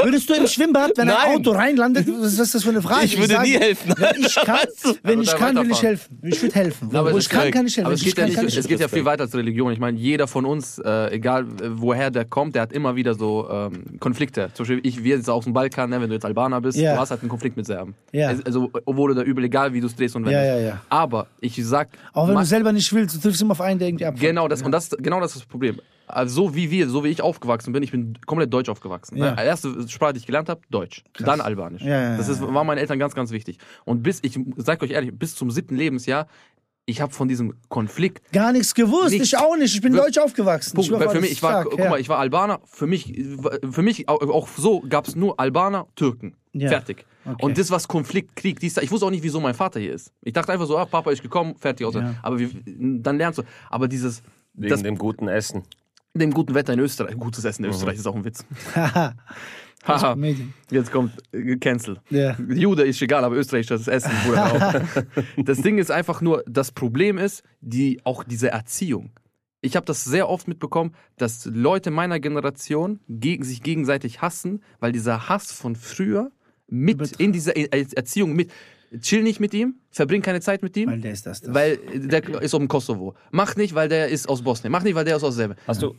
Würdest du im Schwimmbad, wenn ein Nein. Auto reinlandet, was ist das für eine Frage? Ich würde sage, nie helfen. Wenn ich kann, wenn ich kann will ich helfen. Ich würde helfen. Aber Wo ich kann, kann ich helfen. Aber es ich geht, ja kann, nicht, kann ich es geht ja viel weiter als Religion. Ich meine, jeder von uns, äh, egal äh, woher der kommt, der hat immer wieder so ähm, Konflikte. Zum Beispiel, ich, wir jetzt aus dem Balkan, ne, wenn du jetzt Albaner bist, Ja. du hast halt einen Konflikt mit Serben. Ja. Also, obwohl oder übel, egal wie du es drehst und wendest. Ja, ja, ja. Aber ich sag. Auch wenn ma- du selber nicht willst, du triffst immer auf einen, der irgendwie ab. Genau das, und das, genau das ist das Problem. Also so wie wir, so wie ich aufgewachsen bin, ich bin komplett deutsch aufgewachsen. Ja. Die erste Sprache, die ich gelernt habe, Deutsch. Dann Albanisch. Ja, ja, das ist, war meinen Eltern ganz, ganz wichtig. Und bis, ich sag euch ehrlich, bis zum siebten Lebensjahr, ich habe von diesem Konflikt Gar nichts gewusst. Nichts. Ich auch nicht. Ich bin Wir- deutsch aufgewachsen. Punkt. Ich war für mich, ich war, stark, guck ja. mal, ich war Albaner. Für mich, für mich auch, auch so gab es nur Albaner, Türken. Ja. Fertig. Okay. Und das, was Konflikt, Krieg, dies, ich wusste auch nicht, wieso mein Vater hier ist. Ich dachte einfach so, ah, Papa ist gekommen, fertig aus. Ja. Aber wir, dann lernst du. Aber dieses, Wegen das, dem guten Essen. Dem guten Wetter in Österreich, gutes Essen in Österreich ist auch ein Witz. Haha. Jetzt kommt äh, Cancel. Ja. Jude ist egal, aber Österreich das Essen. Das Ding ist einfach nur, das Problem ist, die, auch diese Erziehung. Ich habe das sehr oft mitbekommen, dass Leute meiner Generation gegen, sich gegenseitig hassen, weil dieser Hass von früher mit in dieser Er- Erziehung mit. Chill nicht mit ihm, verbring keine Zeit mit ihm, Weil der ist das. das. weil der ist aus dem Kosovo. Mach nicht, weil der ist aus Bosnien. Mach nicht, weil der ist aus Serbien. Hast du,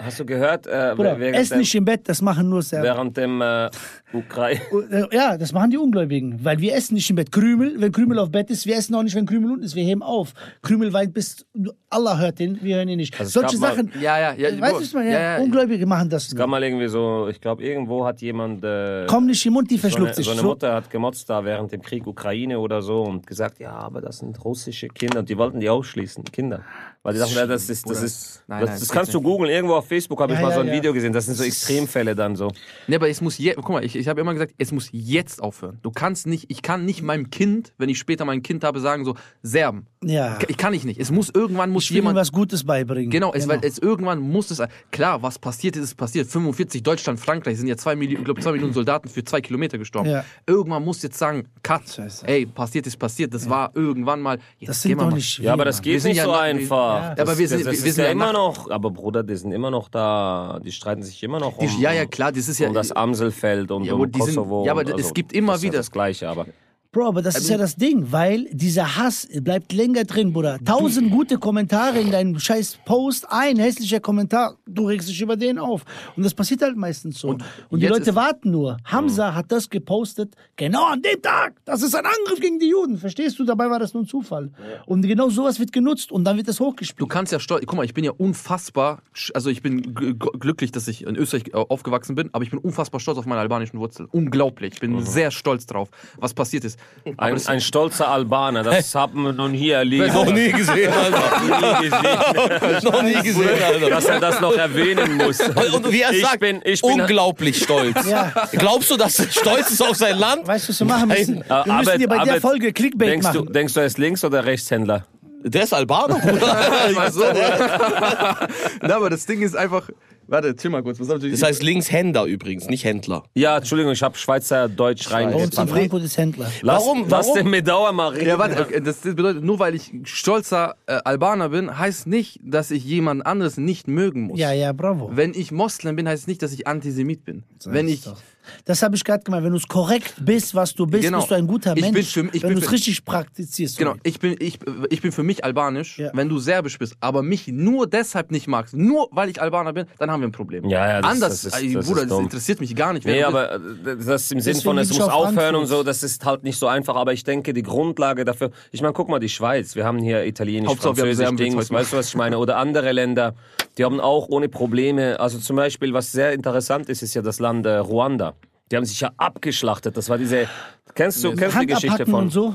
hast du gehört, äh, Bruder, ess nicht im Bett, das machen nur Serben. während dem äh, Ukraine... Äh, Ja, das machen die Ungläubigen, weil wir essen nicht im Bett. Krümel, wenn Krümel auf Bett ist, wir essen auch nicht, wenn Krümel unten ist. Wir heben auf. Krümel weit bis Allah hört den, wir hören ihn nicht. Also Solche gab mal- Sachen. Ja, ja, ja. Weißt du, meine? Ja, ja, ja. Ungläubige machen das. Es gab mal irgendwie so, ich glaube, irgendwo hat jemand... Äh, Komm nicht im Mund, die so eine, verschluckt sich. so eine Mutter hat gemotzt da während dem Krieg Ukraine oder so und gesagt, ja, aber das sind russische Kinder und die wollten die ausschließen, Kinder. Weil die dachten, ja, das ist, das ist, Nein, das, nein, das das kannst du googeln. Irgendwo auf Facebook habe ich Ja, mal ja, so ein ja. Video gesehen. Das sind so Extremfälle dann so. Ne, aber es muss jetzt, guck mal, ich, ich habe immer gesagt, es muss jetzt aufhören. Du kannst nicht, ich kann nicht meinem Kind, wenn ich später mein Kind habe, sagen so, Serben. ja. Ich kann ich nicht. Es muss irgendwann muss Ich will ihm jemand. was Gutes beibringen. Genau, es, weil es irgendwann muss es. Klar, was passiert ist, ist passiert. 45, Deutschland, Frankreich sind ja zwei Millionen, ich glaube, zwei Millionen Soldaten für zwei Kilometer gestorben. Ja. Irgendwann muss jetzt sagen, Cut. Scheiße. Ey, passiert ist passiert. Das war irgendwann mal. Jetzt Das sind doch mal- nicht Ja, aber das geht nicht ja so einfach. Ja, Das, aber wir sind- das, das wir sind ja ja immer noch, aber Bruder, die sind immer noch da, die streiten sich immer noch um, Die- ja, ja, klar, das ist ja- um das Amselfeld und Ja, um Kosovo. ja, aber und, es gibt immer das wieder- das Gleiche, aber Bro, aber das ist ja das Ding, weil dieser Hass bleibt länger drin, Bruder. Tausend gute Kommentare in deinem scheiß Post, ein hässlicher Kommentar, du regst dich über den auf. Und das passiert halt meistens so. Und, die jetzt Leute warten nur. Hamza hat das gepostet, genau an dem Tag. Das ist ein Angriff gegen die Juden. Verstehst du? Dabei war das nur ein Zufall. Und genau sowas wird genutzt und dann wird das Du hochgespielt. kannst ja stolz. Guck mal, ich bin ja unfassbar. Also ich bin glücklich, dass ich in Österreich äh, aufgewachsen bin, aber ich bin unfassbar stolz auf meine albanischen Wurzeln. Unglaublich. Ich bin sehr stolz drauf, was passiert ist. Ein, ein stolzer Albaner, das haben wir noch nie erlebt. Noch nie gesehen, Alter. nie gesehen. Noch nie gesehen, Alter. dass er das noch erwähnen muss. Und wie er ich sagt, bin, ich bin, unglaublich stolz. Ja. Glaubst du, dass er stolz ist auf sein Land? Weißt du, was wir machen müssen? Wir müssen Arbeit- dir bei der Arbeit- Folge Clickbait denkst du, machen. denkst du, er ist Links- oder Rechtshändler? Der ist Albaner, Bruder. So. Na, aber das Ding ist einfach. Warte, chill mal kurz. Das heißt Linkshänder übrigens, nicht Händler. Ja, Entschgepflanzt. ich habe Schweizerdeutsch uns in reingepackt. Frankfurt ist Händler. Lass, Warum- Lass warum? den Medauer mal reden. Ja, warte, okay, das bedeutet, nur weil ich stolzer äh, Albaner bin, heißt nicht, dass ich jemand anderes nicht mögen muss. Ja, ja, bravo. Wenn ich Moslem bin, heißt es nicht, dass ich Antisemit bin. Wenn ich. Das habe ich gerade gemeint. Wenn du es korrekt bist, was du bist, Genau. bist du ein guter Ich bin Mensch. für- ich wenn bin du es für- richtig praktizierst. Genau, ich bin, ich, ich bin für mich albanisch. Ja. Wenn du serbisch bist, aber mich nur deshalb nicht magst, nur weil ich Albaner bin, dann haben wir ein Problem. Ja, ja, das- Anders, das ist- das Bruder, ist das interessiert mich gar nicht. Nee, aber äh, das im Sinn von, es bin muss auf aufhören und so, das ist halt nicht so einfach. Aber ich denke, die Grundlage dafür, ich meine, guck mal, die Schweiz, wir haben hier Italienisch, Hauptsache, Französisch, Dings, weißt du, was ich meine? Oder andere Länder, die haben auch ohne Probleme, also zum Beispiel, was sehr interessant ist, ist ja das Land äh, Ruanda. Die haben sich ja abgeschlachtet. Das war diese, kennst du, kennst du die Geschichte von? und so.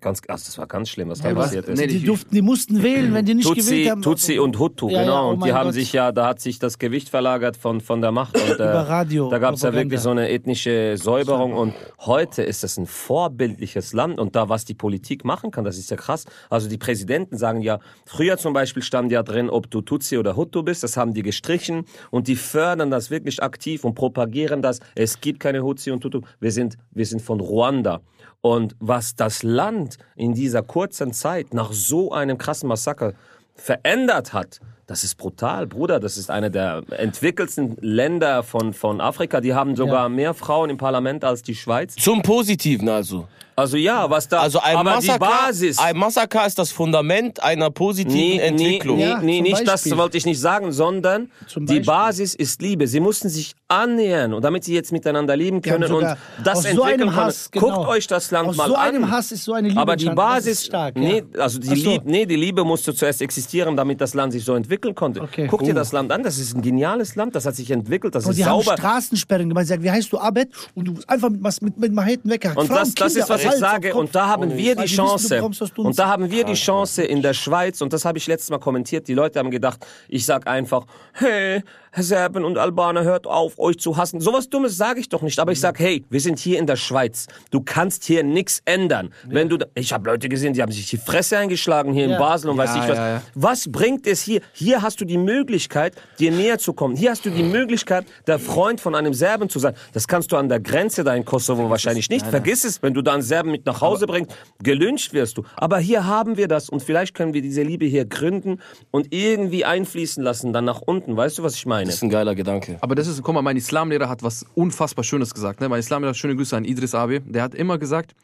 Ganz, also das war ganz schlimm, was da Ja, was- passiert ist. Nee, Die, durften, die mussten wählen, wenn die nicht Tutsi, gewählt haben. Tutsi und Hutu, Ja, ja, genau. oh und die haben Gott. sich ja, da hat sich das Gewicht verlagert von, von der Macht. Und, äh, Über Radio, Da gab es ja wirklich so eine ethnische Säuberung. Und heute ist das ein vorbildliches Land. Und da, was die Politik machen kann, das ist ja krass. Also die Präsidenten sagen ja, früher zum Beispiel stand ja drin, ob du Tutsi oder Hutu bist. Das haben die gestrichen. Und die fördern das wirklich aktiv und propagieren das. Es gibt keine Hutsi und Hutu. Wir sind, wir sind von Ruanda. Und was das Land in dieser kurzen Zeit nach so einem krassen Massaker verändert hat, Das ist brutal, Bruder. Das ist eine der entwickelsten Länder von, von Afrika. Die haben sogar Ja. mehr Frauen im Parlament als die Schweiz. Zum Positiven also. Also ja, was da. Also ein aber die Massaker, Basis. ein Massaker ist das Fundament einer positiven Nee, Entwicklung. nee, Ja, nee nicht das Beispiel. wollte ich nicht sagen, sondern Zum die. Basis ist Liebe. Sie mussten sich annähern und damit sie jetzt miteinander leben Die können und das aus so entwickeln einem können. Hass, genau. Guckt euch das Land Aus mal so an. einem Hass ist so eine Liebe Aber die. Das Basis, stark, nee, also die, so. Liebe, nee, die Liebe musste zuerst existieren, damit das Land sich so entwickeln konnte. Okay. Guck dir Oh. das Land an, das ist ein geniales Land, das hat sich entwickelt, das Und ist die haben sauber. Straßensperren gemacht. Sagen, wie heißt du Abed? Und du einfach mit, mit, mit Maheten weggehackt. Und Frauen, das, das Kinder, ist, was ich Hals, sage. Und da haben wir Weil die wissen, Chance. was du Und da haben wir die Chance in der Schweiz. Und das habe ich letztes Mal kommentiert. Die Leute haben gedacht, ich sag einfach, hey, Serben und Albaner, hört auf, euch zu hassen. Sowas Dummes sage ich doch nicht. Aber ich sag, hey, wir sind hier in der Schweiz. Du kannst hier nichts ändern. Wenn du, da- ich habe Leute gesehen, die haben sich die Fresse eingeschlagen hier Ja. in Basel und weiß Ja, ich was. ja, ja. Was bringt es hier? Hier hast du die Möglichkeit, dir näher zu kommen. Hier hast du die Möglichkeit, der Freund von einem Serben zu sein. Das kannst du an der Grenze da in Kosovo wahrscheinlich nicht. Vergiss es, wenn du da einen Serben mit nach Hause bringst, gelünscht wirst du. Aber hier haben wir das und vielleicht können wir diese Liebe hier gründen und irgendwie einfließen lassen, dann nach unten. Weißt du, was ich meine? Das ist ein geiler Gedanke. Aber das ist, guck mal, mein Islamlehrer hat was unfassbar Schönes gesagt. Ne? Mein Islamlehrer, schöne Grüße an Idris Abi, der hat immer gesagt,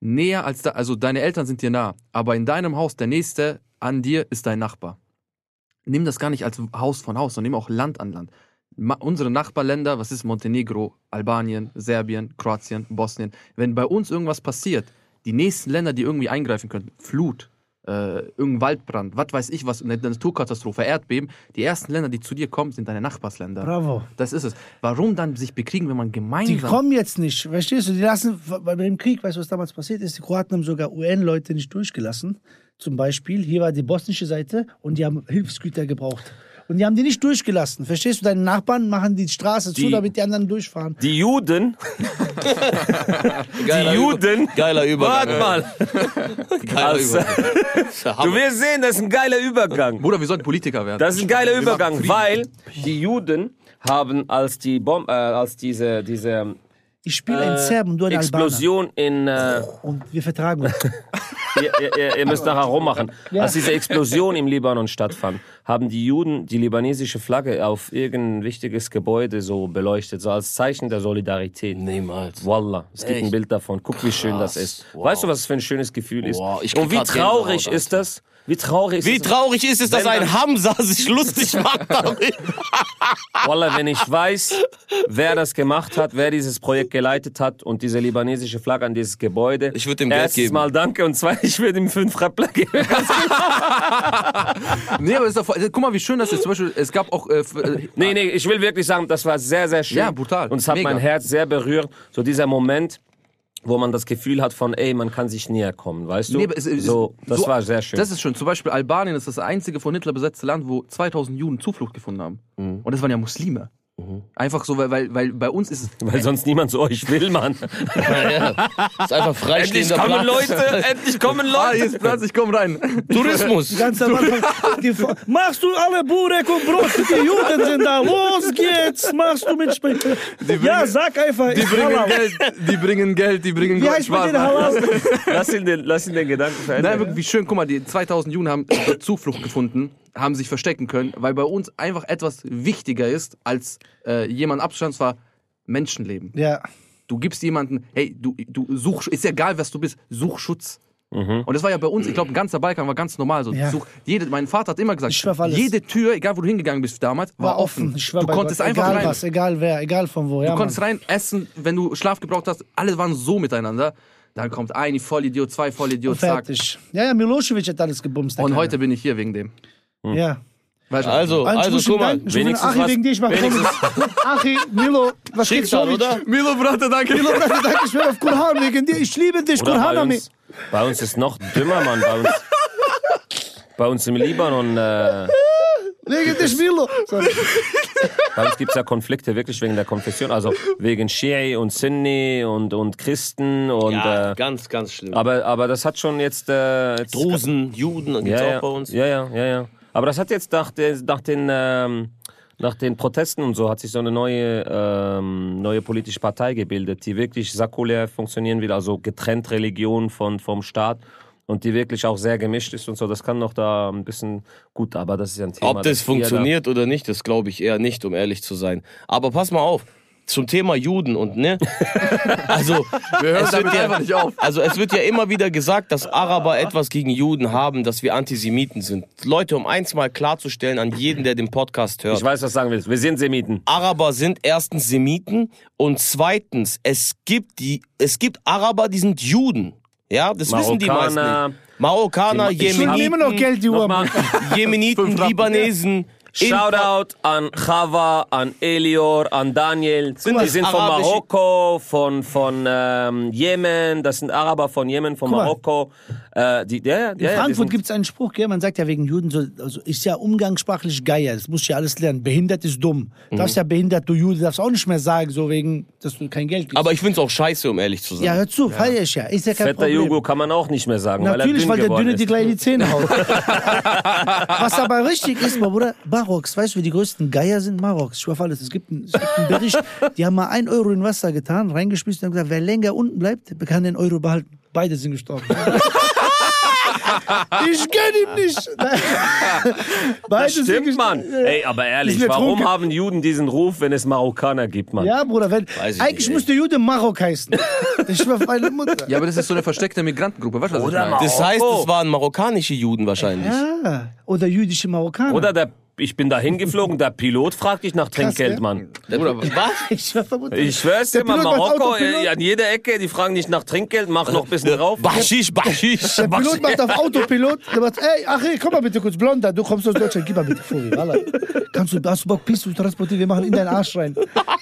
näher als da, also deine Eltern sind dir nah, aber in deinem Haus, der nächste an dir ist dein Nachbar. Nimm das gar nicht als Haus von Haus, sondern nimm auch Land an Land. Ma unsere Nachbarländer, was ist Montenegro, Albanien, Serbien, Kroatien, Bosnien, wenn bei uns irgendwas passiert, die nächsten Länder, die irgendwie eingreifen können, Flut, äh, irgendein Waldbrand, was weiß ich was, eine Naturkatastrophe, Erdbeben, die ersten Länder, die zu dir kommen, sind deine Nachbarsländer. Bravo. Das ist es. Warum dann sich bekriegen, wenn man Die gemeinsam. kommen jetzt nicht, verstehst du? Die lassen, bei dem Krieg, weißt du, was damals passiert ist? Die Kroaten haben sogar UN-Leute nicht durchgelassen. Zum Beispiel, hier war die bosnische Seite und die haben Hilfsgüter gebraucht. Und die haben die nicht durchgelassen. Verstehst du? Deine Nachbarn machen die Straße zu, Die- damit die anderen durchfahren. Die Juden, Geiler die Juden, Über- Geiler Übergang. warte mal. Geiler Als- Übergang. Du wirst sehen, das ist ein geiler Übergang. Bruder, wir sollten Politiker werden. Das ist ein geiler Wir Übergang, weil die Juden haben als die Bom äh, als diese diese Ich spiele einen Serben und du Albaner. Explosion in äh, Und wir vertragen uns. ihr, ihr- ihr, müsst nachher rummachen. Als diese Explosion im Libanon stattfand, haben die Juden die libanesische Flagge auf irgendein wichtiges Gebäude so beleuchtet, so als Zeichen der Solidarität. Niemals. Wallah, es gibt ein Echt? Bild davon. Guck, wie schön das ist. Wow. Weißt du, was es für ein schönes Gefühl ist? Wow, Und wie traurig Gänsehaut, ist das? Wie traurig ist Wie es? traurig ist es, dass ein Hamza sich lustig macht darüber. Wallah, wenn ich weiß, wer das gemacht hat, wer dieses Projekt geleitet hat und diese libanesische Flagge an dieses Gebäude. Ich würd ihm Geld Erstens geben. mal danke und zweitens, ich würde ihm fünf Rappler geben. nee, aber ist doch, voll- guck mal, wie schön das ist. Zum Beispiel, es gab auch. Äh, äh, Nee, nee, ich will wirklich sagen, das war sehr, sehr schön. Ja, brutal. Und es hat Mega. mein Herz sehr berührt. So dieser Moment, wo man das Gefühl hat von, ey, man kann sich näher kommen, weißt du? Nee, es ist- so, das so- war sehr schön. Das ist schön. Zum Beispiel Albanien ist das einzige von Hitler besetzte Land, wo 2000 Juden Zuflucht gefunden haben. Mhm. Und das waren ja Muslime. Einfach so, weil, weil, weil bei uns ist es. weil sonst niemand zu euch will, Mann. Ja, ist einfach endlich freistehender kommen Platz. Leute, endlich kommen Ah, hier Leute. ist Platz, ich komm rein. Tourismus. Ganz am Anfang. Machst du alle Burek und Brot? Die Juden sind da. Los geht's. Machst du mit Sp Ja, sag einfach. Die bringen Halal. Geld, die bringen Geld, die bringen Wie heißt Spaß. den Halal? Lass ihn den, lass ihn den Gedanken Nein, verändern. wirklich, wie schön, guck mal, die 2000 Juden haben dort Zuflucht gefunden, haben sich verstecken können, weil bei uns einfach etwas wichtiger ist, als äh, jemand Abstand zwar Menschenleben. Ja. Du gibst jemanden, hey, du, du such, ist ja egal, was du bist, such Schutz. Mhm. Und das war ja bei uns, ich glaube, ganz Balkan war ganz normal so. Ja. Such, jede, mein Vater hat immer gesagt, jede Tür, egal wo du hingegangen bist damals, war, War offen. Du bei konntest Gott. einfach egal rein. was, egal wer, egal von wo. Ja, Du konntest Mann. rein essen, wenn du Schlaf gebraucht hast, alle waren so miteinander. Dann kommt ein Vollidiot, zwei Vollidiot, zack. Fertig. Ja, ja, Milosevic hat alles gebumst. Und heute bin ich hier wegen dem. Ja. Weißt du? Also, also Schluss guck mal. Wenigstens Achi, was- wegen dir, ich mach wenigstens- Achi, Milo, was geht's Schicksal, Jovic? oder? Milo, Bruder, danke. Milo, Bruder, danke, ich bin auf Kurhan wegen dir. Ich liebe dich, Oder bei Kurhan uns, bei uns ist noch dümmer, Mann. Bei uns, bei uns im Libanon, äh, Wegen dich, Milo. Sorry. bei uns gibt es ja Konflikte wirklich wegen der Konfession. Also wegen Shi'i und Sunni und, und Christen und. Ja, äh, ganz, ganz schlimm. aber, aber das hat schon jetzt. Äh, jetzt Drusen, Juden, gibt's ja, auch ja, bei uns. Ja, ja, ja, ja. Aber das hat jetzt nach, der, nach den. Ähm, nach den Protesten und so hat sich so eine neue, ähm, neue politische Partei gebildet, die wirklich säkulär funktionieren will, also getrennt Religion von, vom Staat. und die wirklich auch sehr gemischt ist und so, das kann noch da ein bisschen gut, aber das ist ja ein Thema. Ob das ihr funktioniert oder nicht, das glaube ich eher nicht, um ehrlich zu sein. Aber pass mal auf. Zum Thema Juden und ne? Also, Wir hören es damit wird ja, einfach nicht auf. also es wird ja immer wieder gesagt, dass Araber etwas gegen Juden haben, dass wir Antisemiten sind. Leute, um eins mal klarzustellen an jeden, der den Podcast hört. ich weiß, was du sagen willst. Wir sind Semiten. Araber sind erstens Semiten und zweitens, es gibt die, es gibt Araber, die sind Juden. Ja, das wissen die meisten Marokkaner. nicht. Marokkaner, Die- Ich immer noch Jemeniten, Geld, die. Jemeniten. Libanesen. Shoutout an Chava, an Elior, an Daniel. Sind die sind von Marokko, von, von ähm, Jemen. Das sind Araber von Jemen, von. Marokko. Äh, die, ja, ja, In ja, ja, die Frankfurt gibt es einen Spruch, gell? man sagt ja wegen Juden, so, also ist ja umgangssprachlich Geier, das musst du ja alles lernen. Behindert ist dumm. Du darfst ja behindert, du Jude, darfst auch nicht mehr sagen, so wegen, dass du kein Geld gibst. Aber ich find's auch scheiße, um ehrlich zu sein. ja, hör zu, feier ich ja. Ist ja kein Fetter Problem. Jugo kann man auch nicht mehr sagen, Natürlich, weil weil er der dünn Dünne ist. gleich in die Zähne haut. Was aber richtig ist, mein Bruder, Maroks, weißt du, wie die größten Geier sind? Maroks. Ich auf alles. Es gibt, einen, es gibt einen Bericht, die haben mal ein Euro in Wasser getan, reingeschmissen und gesagt, wer länger unten bleibt, der kann den Euro behalten. Beide sind gestorben. ich gönn ihm nicht. Beide Das stimmt. Mann. Ey, aber ehrlich, warum betrunken. haben Juden diesen Ruf, wenn es Marokkaner gibt, Mann? Ja, Bruder, wenn, eigentlich nicht, müsste Jude Marok heißen. Ich auf meine Mutter. Ja, aber das ist so eine versteckte Migrantengruppe. Weißt du, was ich meine? Das heißt, es waren marokkanische Juden wahrscheinlich. Ja. Oder jüdische Marokkaner. Oder der, ich bin da hingeflogen, der Pilot fragt dich nach Trinkgeld? Mann. Bruder, Was? Ich. Ich schwör's dir Der macht Marokko, äh, an jeder Ecke, die fragen nicht nach Trinkgeld, mach noch ein bisschen drauf. Baschisch, Baschisch. Der Pilot macht auf Autopilot, der macht, ey, ach, ey, komm mal bitte kurz, Blonder, du kommst aus Deutschland, gib mal bitte vor. Kannst du, hast du Bock, Piss zu transportieren, wir machen in deinen Arsch rein.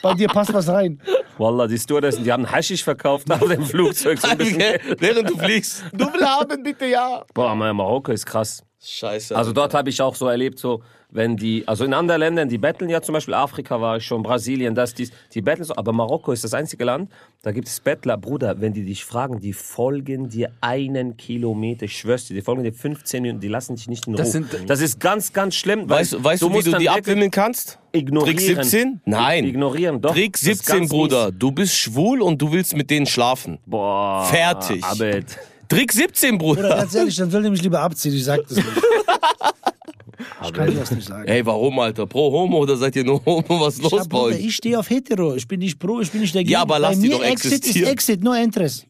Bei dir passt was rein. Wallah, die Stewardessen, die haben Haschisch verkauft auf dem Flugzeug. So ein bisschen. Während du fliegst. Du will haben, bitte, ja. Boah, Mar- Marokko ist krass. Scheiße. Also dort habe ich auch so erlebt, so wenn die, also in anderen Ländern, die betteln ja zum Beispiel, Afrika war ich schon, Brasilien, das, dies, die betteln so, aber Marokko ist das einzige Land, da gibt es Bettler, Bruder, wenn die dich fragen, die folgen dir einen Kilometer, ich schwör's dir, die folgen dir 15 Minuten, die lassen dich nicht in Ruhe. Das sind- das ist ganz, ganz schlimm. weil weißt, weißt du, wie musst du die abwimmeln kannst? Ignorieren. Trick 17? Nein. Ignorieren, doch. Trick Das ist 17, ganz Bruder. mies. Du bist schwul und du willst mit denen schlafen. Boah. Fertig. Abed. Trick 17, Oder Bruder. ganz ehrlich, dann soll der mich lieber abziehen, ich sag das nicht. Ich kann dir das nicht sagen. Ey, warum, Alter? Pro Homo oder seid ihr nur Homo? Was ist los bei euch? ich stehe auf Hetero. Ich bin nicht pro, ich bin nicht dagegen. Ja, aber lass Bei die mir doch Exit existieren. ist Exit, no Interest.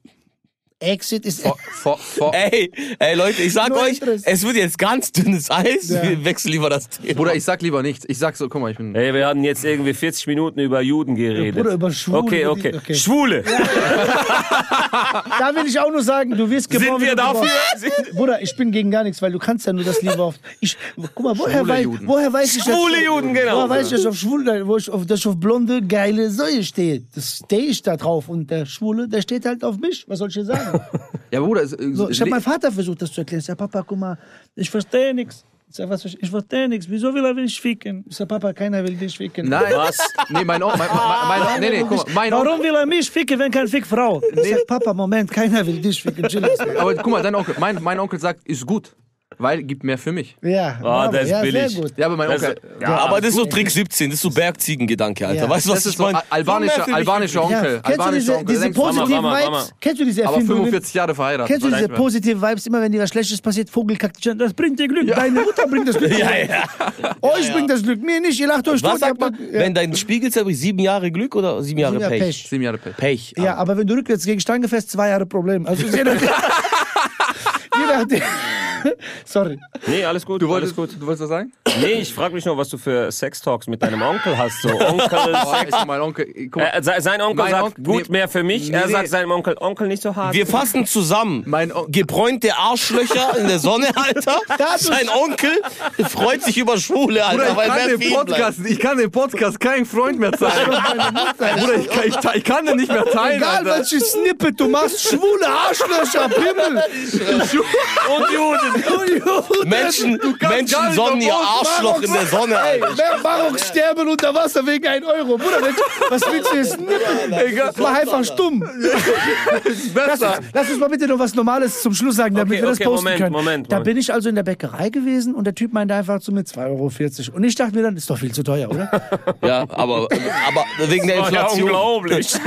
Exit ist vor, vor, vor, Ey, ey, Leute, ich sag euch, es wird jetzt ganz dünnes Eis. Ja. Wir wechseln lieber das Thema. Bruder, ich sag lieber nichts. Ich sag so, guck mal, ich bin. Ey, wir hatten jetzt irgendwie 40 Minuten über Juden geredet. Bruder, über Schwule, Okay, okay. okay. Schwule. Da will ich auch nur sagen, du wirst geboren. Sind wir dafür? Bruder, ich bin gegen gar nichts, weil du kannst ja nur das lieber auf. Ich, guck mal, woher, Juden. woher weiß ich Schwule dass, Juden, genau. Woher weiß ich, dass ich auf schwule, wo ich auf, dass ich auf blonde, geile Säue stehe? Das stehe ich da drauf. Und der Schwule, der steht halt auf mich. Was soll ich dir sagen? Ja, Bruder, es, äh, So, ich habe meinem Vater versucht, das zu erklären. Ich sag, Papa, guck mal, ich verstehe nichts. Ich sag, was, ich verstehe nichts. Wieso will er mich ficken? Ich sag, Papa, keiner will dich ficken. Nein, Was? Nee, mein Onkel. Mein, mein, mein, nee, nee, guck mal, mein. Warum will er mich ficken, wenn kein Fick Frau? Ich sag, Papa, Moment, keiner will dich ficken. Aber guck mal, dein Onkel, mein, mein Onkel sagt, ist gut. Weil gibt mehr für mich. Ja, Ah, bravo. der ist ja, billig. sehr gut. Ja, aber mein Das- Onkel. ja, aber das ist so Trick 17, das ist so Bergziegengedanke, Alter. Ja. Weißt du, was Das ist ich so meine? al- albanischer, albanischer Ja, Onkel. kennst du Albanischer diese, Onkel. diese denkst, positiven Mama, Mama, Mama. Vibes? Kennst du diese aber Erfindungen? 45 Jahre verheiratet. Kennst du diese du, positiven Vibes? Immer wenn dir was Schlechtes passiert, Vogel kackt dich an. Das bringt dir Glück. Deine Mutter bringt das Glück. Ja, ja. Euch bringt das Glück. Mir nicht. Ihr lacht euch tot. ja. wenn dein Spiegel zerbricht, sieben Jahre Glück oder sieben Jahre Pech? Pech. Sieben Jahre Pech. Pech. Ja, aber wenn du rückwärts gegen Stange fährst, zwei Jahre Problem. Also je nachdem. Sorry. Nee, alles gut. Du alles wolltest, gut. du wolltest was sagen? Nee, ich frage mich nur, was du für Sextalks mit deinem Onkel hast. So, Onkel, ist mein Onkel. Guck mal, Äh, se- sein Onkel Mein sagt, Onkel- gut, nee. mehr für mich. er Nee, sagt nee. seinem Onkel, Onkel nicht so hart. Wir fassen zusammen. Mein On- Gebräunte Arschlöcher in der Sonne, Alter. Sein Onkel freut sich über Schwule, Alter. Bruder, ich weil kann, den Podcast, ich kann den Podcast keinen Freund mehr teilen. Bruder, ich kann, ich, ich kann den nicht mehr teilen. Egal Alter. welches Snippet du machst, schwule Arschlöcher, Pimmel. Und Juden. Menschen, Menschen sonnen ihr Arschloch in der Sonne. Ey, Marok sterben unter Wasser wegen 1 Euro. Bruder, was willst du jetzt nippen? Mach einfach stumm. Lass, uns- lass uns mal bitte noch was Normales zum Schluss sagen, damit Okay, wir das okay, posten Moment, können. Moment, Da bin ich also in der Bäckerei gewesen und der Typ meinte einfach zu mir 2,40 Euro. Und ich dachte mir dann, ist doch viel zu teuer, oder? Ja, aber, aber wegen der Oh, ja, Inflation. unglaublich.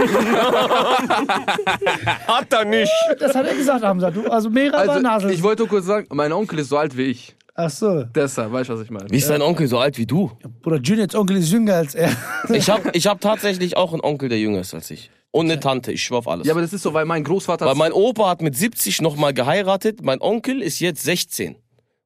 Hat er nicht. Das hat er gesagt, Hamza. Du, also war Also, Nasel. ich wollte nur kurz sagen, mein Onkel ist so alt wie ich. Ach so. Deshalb, weißt du, was ich meine? Wie ist dein Onkel so alt wie du? Bruder, Juniors Onkel ist jünger als er. Ich habe ich hab tatsächlich auch einen Onkel, der jünger ist als ich. Und eine Tante, ich schwör auf alles. Ja, aber das ist so, weil mein Großvater. Weil mein Opa hat mit 70 nochmal geheiratet, mein Onkel ist jetzt 16.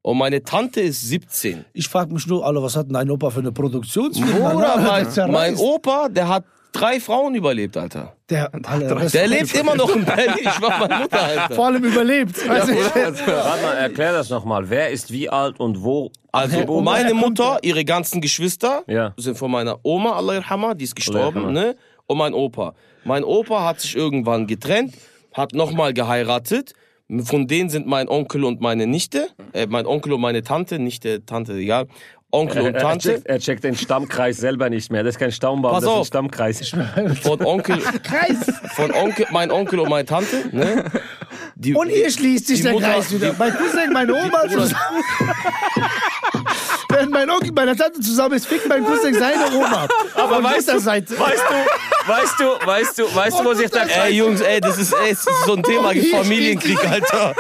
Und meine Tante ist 17. Ich frage mich nur, Alter, was hat denn dein Opa für eine Produktionsfirma? Bruder, mein, mein Opa, der hat drei Frauen überlebt, Alter. Der, Alter, Der lebt immer noch in Berlin. Ich war meine Mutter, Alter. vor allem überlebt. Weißt du? Warte mal, erklär das nochmal. Wer ist wie alt und wo? Also abgeboren? meine Mutter, ihre ganzen Geschwister Ja. sind von meiner Oma, Allah Irhama, die ist gestorben, ne? Und mein Opa. Mein Opa hat sich irgendwann getrennt, hat nochmal geheiratet. Von denen sind mein Onkel und meine Nichte, äh, mein Onkel und meine Tante, Nichte, Tante, egal. Onkel und Er Tante. checkt, er checkt den Stammkreis selber nicht mehr. Das ist kein Stammbaum, Pass das ist ein. Stammkreis. Von Onkel, von Onkel, mein Onkel und meine Tante, ne? Die, Und hier schließt sich die der Mutter- Kreis wieder. Mein Cousin, meine Oma zusammen. Während mein Onkel bei der Tante zusammen ist, fickt mein Cousin seine Oma. Aber weißt du, weißt du, weißt du, weißt du, weißt du, was ich da Ey, Jungs, ey, das ist, ey, das ist so ein Thema, Familienkrieg, Alter.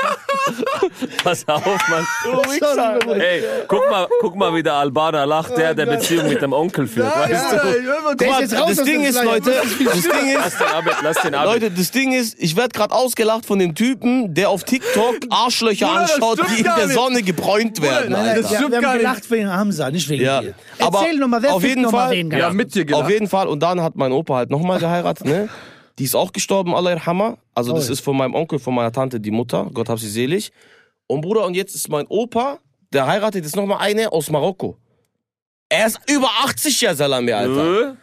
Pass auf, Mann. Sorry, Bruder. Ey, guck mal, guck mal, wie der Albaner lacht, der der Beziehung mit dem Onkel führt, weißt du? Der ist jetzt raus Das Ding ist. Leute, das Ding ist, Lass den Abend, lass den Abend. Leute, das Ding ist, ich werde gerade ausgelacht von dem Typen, der auf TikTok Arschlöcher Bruder, das anschaut, die in der nicht. Sonne gebräunt werden. Nein, nein, Alter. wir, stimmt wir gar haben gelacht wegen Hamza, nicht wegen Ja, dir. aber Erzähl nochmal, wer auf jeden noch mal Fall-? Ja, mit dir gelacht. Auf jeden Fall. Und dann hat mein Opa halt nochmal geheiratet, ne? Die ist auch gestorben, Allah Irhama. Also das ist von meinem Onkel, von meiner Tante, die Mutter. Gott hab sie selig. Und Bruder, und jetzt ist mein Opa, der heiratet jetzt nochmal eine aus Marokko. Er ist über 80 Jahre Salami, Alter.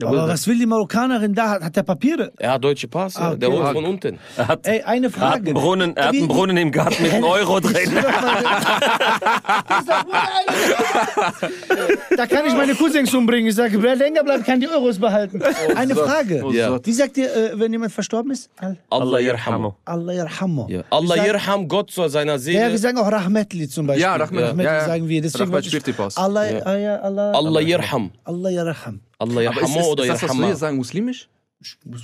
Aber was will die Marokkanerin da? Hat, hat der Papiere? Er hat deutsche Pass. Ah, der okay. wohnt von unten. Er hat, Ey, eine er hat Frage. einen Brunnen, er hat einen Brunnen im Garten mit einem Euro drin. Da kann ich meine Cousins umbringen. Ich sage, wer länger bleibt, kann die Euros behalten. Eine Frage. Ja. Wie sagt ihr, äh, wenn jemand verstorben ist? Al- Allah Irhamu. Allah yarhamu. Ja. Allah Irham, Gott soll seiner Seele. Ja, wir sagen auch Rahmetli zum Beispiel. Ja, Rahmet- Rahmetli ja, ja. sagen wir. Deswegen Rahmet spielt die Post. Allah, ah, ja, Allah, Allah Yirham. Allah yarham. Allah Aber ist, Yirhamu ist, oder ist das, was wir hier sagen, muslimisch?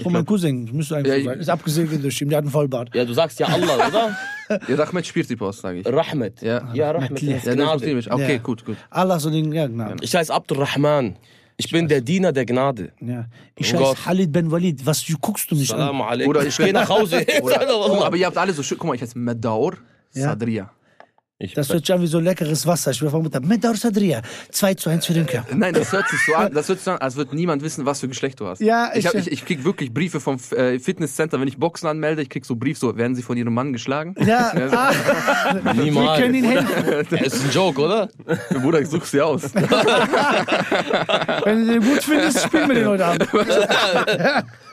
Von meinem Cousin. Müsste einfach Ja, so sein. Ist abgesegnet durch ihn. Der hat einen Vollbart. Ja, du sagst ja Allah, oder? Ja, Rahmet spielt die Post, sage ich. Rahmet. Ja. ja Rahmet. Ja, das ist Gnade. muslimisch. Okay, Ja. gut, gut. Allah so den, ja, Gnade. Ich heiße Abdurrahman. Ich bin der Diener der Gnade. Ja. Ich Oh heiße Gott. Khalid Ben Walid. Was du guckst du mich an? Salam alaikum. Oder ich gehe nach Hause. Oder, aber ihr habt alle so schön. Guck mal, ich heiße Medaur Ja. Sadria. Ich, Das hört sich an wie so leckeres Wasser. Ich will von Mutter. Medar Sadria. 2 zu 1 für den Körper. Nein, das hört sich so an, das hört sich so an, als würde niemand wissen, was für Geschlecht du hast. Ja, ich, ich- hab, ich, ich krieg wirklich Briefe vom äh, Fitnesscenter, wenn ich Boxen anmelde, ich krieg so Brief, so, werden sie von ihrem Mann geschlagen? Ja, ah, wir Niemals. können ihn helfen. Das ist ein Joke, oder? Bruder, ich such sie aus. Wenn du den gut findest, spielen wir den heute Abend.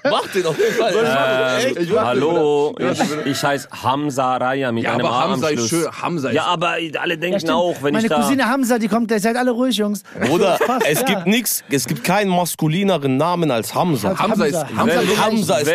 Mach den auf jeden Fall. Ähm, Ich Hallo, ich, ich heiße Hamza Raya mit Ja, einem aber Hamza ist schön, Hamza ist- Ja, aber alle denken stimmt. auch, wenn Meine ich da... Cousine Hamza, die kommt, ihr seid alle ruhig, Jungs. Bruder, Passt, es ja. gibt nichts, es gibt keinen maskulineren Namen als Hamza. Hamza ist, Hamza. Hamza Wenn- ist Hamza ist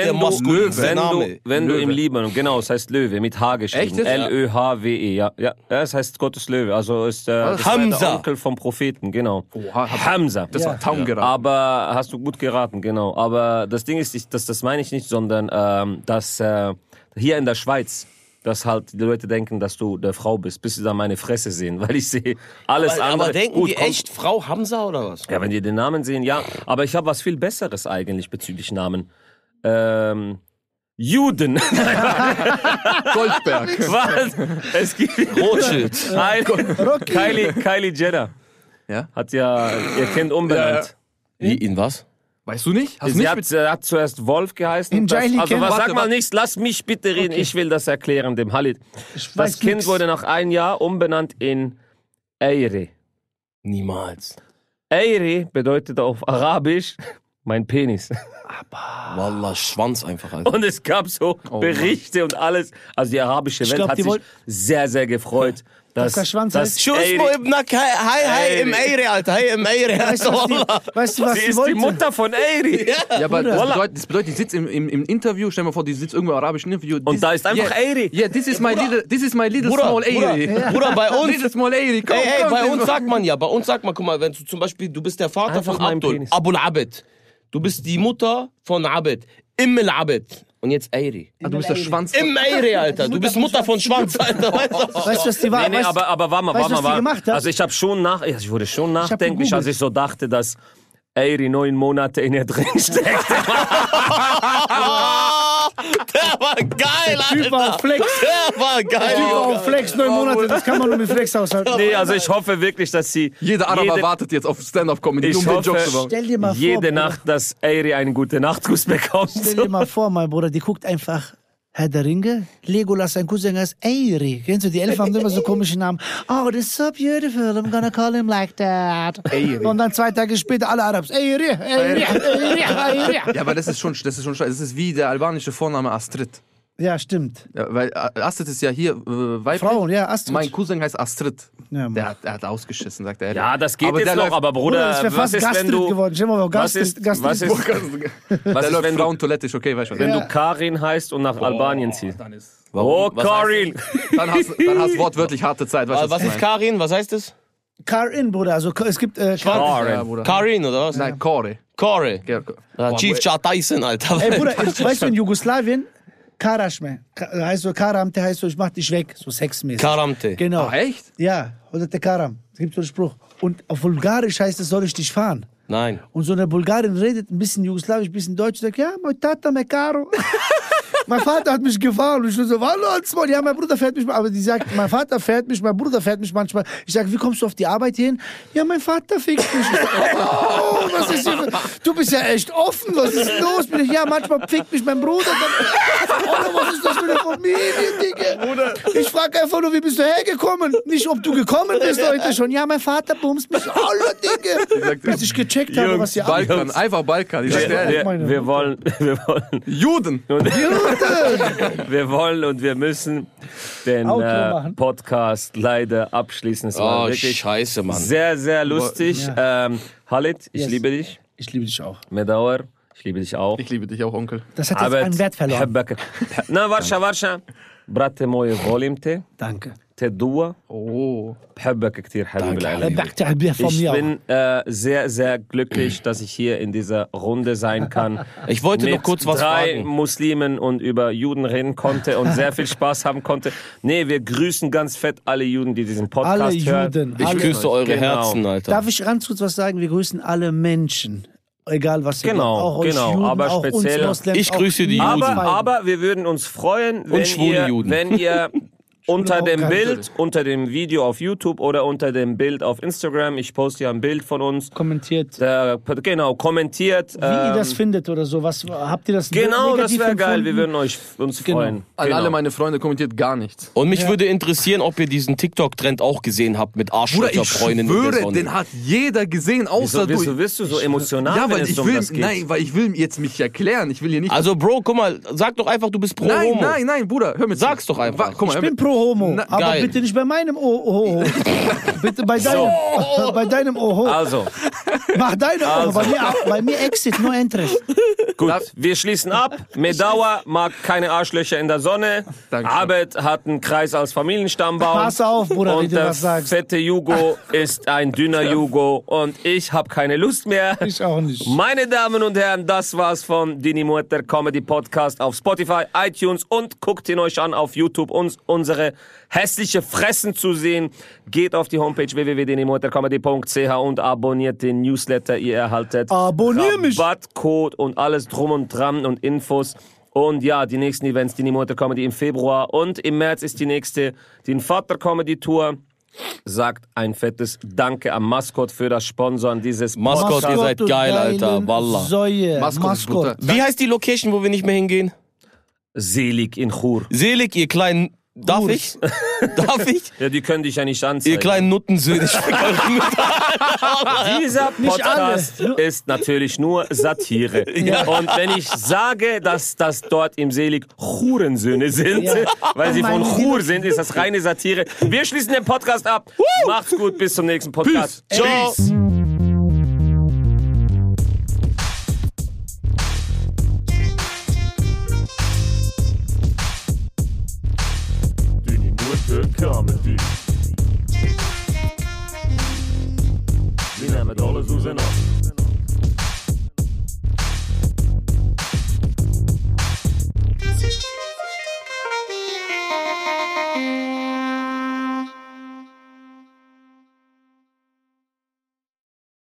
der du, Name. wenn du im. Libanon, genau, es heißt Löwe, mit H geschrieben. L-Ö-H-W-E, ja. ja. Ja, es heißt Gottes Löwe, also ist äh, Hamza. der Onkel vom Propheten, genau. Hamza. Das war Taum geraten. Aber hast du gut geraten, genau. Aber das Ding ist, ich, das, das meine ich nicht, sondern ähm, dass äh, hier in der Schweiz, dass halt die Leute denken, dass du der Frau bist, bis sie dann meine Fresse sehen, weil ich sehe alles Aber, andere. aber denken Gut, die kommt- echt Frau Hamza oder was? Ja, wenn die den Namen sehen, ja. Aber ich habe was viel Besseres eigentlich bezüglich Namen. Ähm, Juden. Goldberg. Was? Es gibt Rothschild. Nein, Kylie, Kylie Jenner Ja? hat ja ihr Kind umbenannt. Wie, in was? Weißt du nicht? Hast Sie nicht hat, hat zuerst Wolf geheißen. In Das, also Kind- was, Warte, sag mal warte. nichts, lass mich bitte reden. Ich will das erklären dem Halid. Ich Das Kind nix. wurde nach einem Jahr umbenannt in Eire. Niemals. Eire bedeutet auf Arabisch Mein Penis. Wallah, Schwanz einfach, Alter. Und es gab so Berichte und alles. Also die arabische Welt glaub, hat sich wollt- sehr, sehr gefreut, dass, der Schwanz dass heißt- Schuss, wo ibn Hi, hi, im Eire, Alter, hi, im Eire. Weißt du, was die, weißt du, was Sie ist wollte? die Mutter von Eri. Ja, aber das bedeutet, das bedeutet, die sitzt im, im, im Interview, stell dir mal vor, die sitzt irgendwo im arabischen Interview. Und da ist einfach yeah, Eri. Yeah, this is my little, this is my little Bruder, small Bruder, Eri. Bruder, bei uns, Little small Eri, komm, Ey, ey, komm, bei uns sagt man ja, bei uns sagt man, guck mal, wenn du zum Beispiel, du bist der Vater Einfach von Abdul. Abul Abed. Du bist die Mutter von Abed. Immel Abed. Und jetzt Eiri. Ah, du bist der Schwanz. Im Eiri, Alter. Du bist Mutter von Schwanz, Alter. Weißt du? Weißt du, was die war? Nee, nee, aber, aber warte mal, du, mal. Also ich habe schon nach, ich wurde schon nachdenklich, als ich so dachte, dass Eri neun Monate in ihr drin steckt. Der war geil, Alter. Typ war Flex. Der war geil. Typ war Flex, neun Monate, das kann man nur mit Flex aushalten. nee, also ich hoffe wirklich, dass sie Jeder Araber jede, wartet jetzt auf Stand-Up-Comedy, Ich um den hoffe- Joke zu machen. Stell dir mal vor, jede Bruder, Nacht, dass Eri einen guten Nachtkuss bekommt. Stell dir mal vor, mein Bruder, die guckt einfach Herr der Ringe, Legolas, sein Cousin heißt Eyri. Kennst du, die Elfen haben immer so komische Namen. Oh, that's so beautiful, I'm gonna call him like that. Eyri. Und dann zwei Tage später alle Arabs, Eyri, Eyri, Eyri, Eyri. Ja, aber das ist schon, das ist schon. Das ist wie der albanische Vorname Astrid. Ja, stimmt. Ja, weil äh, Astrid ist ja hier äh, weiblich. Frauen, ja, Astrid. Mein Cousin heißt Astrid. Ja, der, hat, der hat ausgeschissen, sagt er. Ja, das geht aber jetzt noch, läuft, aber Bruder, Bruder, das wäre was fast ist, wenn Gastrid du, geworden. Stell dir mal vor, was ist, Gastrid was ist, was ist, wenn du, Frauentoilette, ist okay, weißt du. wenn Ja. du Karin heißt und nach Albanien ziehst? Dann ist, Oh, Was Karin! dann, hast, dann hast du wortwörtlich harte Zeit, weißt Was ich ist? Karin? Was heißt das? Karin, Bruder. Also es gibt äh, Karin. Bruder. Karin, oder was? Nein, Kore. Ja, Boah, Chief Char Tyson, Alter. Ey, Bruder, ich, weißt du, in Jugoslawien, Karaschme, Ka- heißt so, Karamte heißt so, ich mach dich weg, so sexmäßig. Karamte. Genau. Ah, echt? Ja, oder der Karam. Es gibt so einen Spruch. Und auf Bulgarisch heißt es, soll ich dich fahren? Nein. Und so eine Bulgarin redet ein bisschen Jugoslawisch, ein bisschen Deutsch, sagt, ja, mein Tata, mein Caro. mein Vater hat mich gefahren. Und ich so, hallo, als Mann. Ja, mein Bruder fährt mich, aber die sagt, mein Vater fährt mich, mein Bruder fährt mich manchmal. Ich sage, wie kommst du auf die Arbeit hin? Ja, mein Vater fickt mich. Oh, was ist hier? Du bist ja echt offen, was ist los? Ja, manchmal fickt mich mein Bruder. Dann, oh, was ist das für eine Familie, Digga? Ich frag einfach nur, wie bist du hergekommen? Nicht, ob du gekommen bist heute schon. Ja, mein Vater bumst mich. Alle Dinge. Bis ich gecheckt habe, was hier abgeht. Balkan, einfach Balkan. Ich wir, wir, wir, wollen, wir wollen... Juden. Juden. wir wollen und wir müssen den äh, Podcast leider abschließen. Es war oh, wirklich scheiße, Mann. Sehr, sehr lustig. Ja. Ähm, Halit, ich yes. liebe dich. Ich liebe dich auch. Medauer. Ich liebe dich auch. Ich liebe dich auch, Onkel. Das hat jetzt einen Wert verloren. Na, Warscha, Warscha. ورشة brate moje volim te Danke. te dua Oh. بحبك كتير حبيب العالمين Danke, Bier von ich mir auch. bin äh, sehr, sehr glücklich, dass ich hier in dieser Runde sein kann. Ich wollte mit noch kurz was drei fragen. Muslimen und über Juden reden konnte und sehr viel Spaß haben konnte. Nee, wir grüßen ganz fett alle Juden, die diesen Podcast Alle hören. Juden. Ich alle. küsse eure Genau. Herzen, Alter. Darf ich ganz kurz was sagen? Wir grüßen alle Menschen. Egal was ihr Genau, auch euch genau, Juden, aber auch speziell- uns Moslems, Ich grüße die Juden. Aber, aber wir würden uns freuen, wenn schwule ihr, Juden. wenn ihr unter dem. Bild, unter dem Video auf YouTube oder unter dem Bild auf Instagram, ich poste ja ein Bild von uns, kommentiert, äh, genau, kommentiert. wie ihr das ähm, findet oder so. Was habt ihr das Genau, das wäre geil. Wir würden euch uns Genau. freuen. An genau. alle meine Freunde kommentiert gar nichts. Und mich würde interessieren, ob ihr diesen TikTok-Trend auch gesehen habt mit Bruder, ich Arschlöcher-Freundin in der schwöre, den hat jeder gesehen, außer Wieso, wieso du. bist du so emotional, Ja, wenn weil es ich um will, das geht? nein, weil ich will jetzt mich erklären. Ich will hier nicht. Also, Bro, guck mal, sag doch einfach, du bist pro nein, Homo. nein, nein, Bruder, hör mir zu. Sag's doch einfach. Wa- Guck mal, Ich bin pro Homo, Na, aber geil. bitte nicht bei meinem Oho. bitte bei deinem, bei deinem Oho. Also, Mach deine Oho. Also. Bei, mir, bei mir Exit, no Interest. gut, wir schließen ab. Medauer mag keine Arschlöcher in der Sonne. Dankeschön. Abed hat einen Kreis als Familienstammbaum. Pass auf, Bruder, wie Und du der was sagst. fette Jugo ist ein dünner Jugo. Und ich habe keine Lust mehr. Ich auch nicht. Meine Damen und Herren, das war's vom Dini Mutter Comedy Podcast auf Spotify, iTunes und guckt ihn euch an auf YouTube, uns unsere hässliche Fressen zu sehen. Geht auf die Homepage www.dinimuttercomedy.ch und abonniert den Newsletter. Ihr erhaltet Abonnier mich. Rabattcode und alles drum und dran und Infos. Und ja, die nächsten Events, Dini Mutter Comedy im Februar und im März ist die nächste, die Vater Comedy Tour. Sagt ein fettes Danke am Maskott für das Sponsoren dieses Maskott, Podcasts. ihr seid geil, Alter. Wallah. Säue. Maskott Maskott. Wie heißt die Location, wo wir nicht mehr hingehen? Selig in Chur. Selig, ihr kleinen Darf Gut. ich? Darf ich? Ja, die können dich ja nicht anzeigen. Ihr kleinen Nuttensöhne. Dieser Podcast ist natürlich nur Satire. Und wenn ich sage, dass das dort im Selig Hurensöhne sind, Ja. weil sie von Chur sind, ist das reine Satire. Wir schließen den Podcast ab. Macht's gut, bis zum nächsten Podcast. Ciao.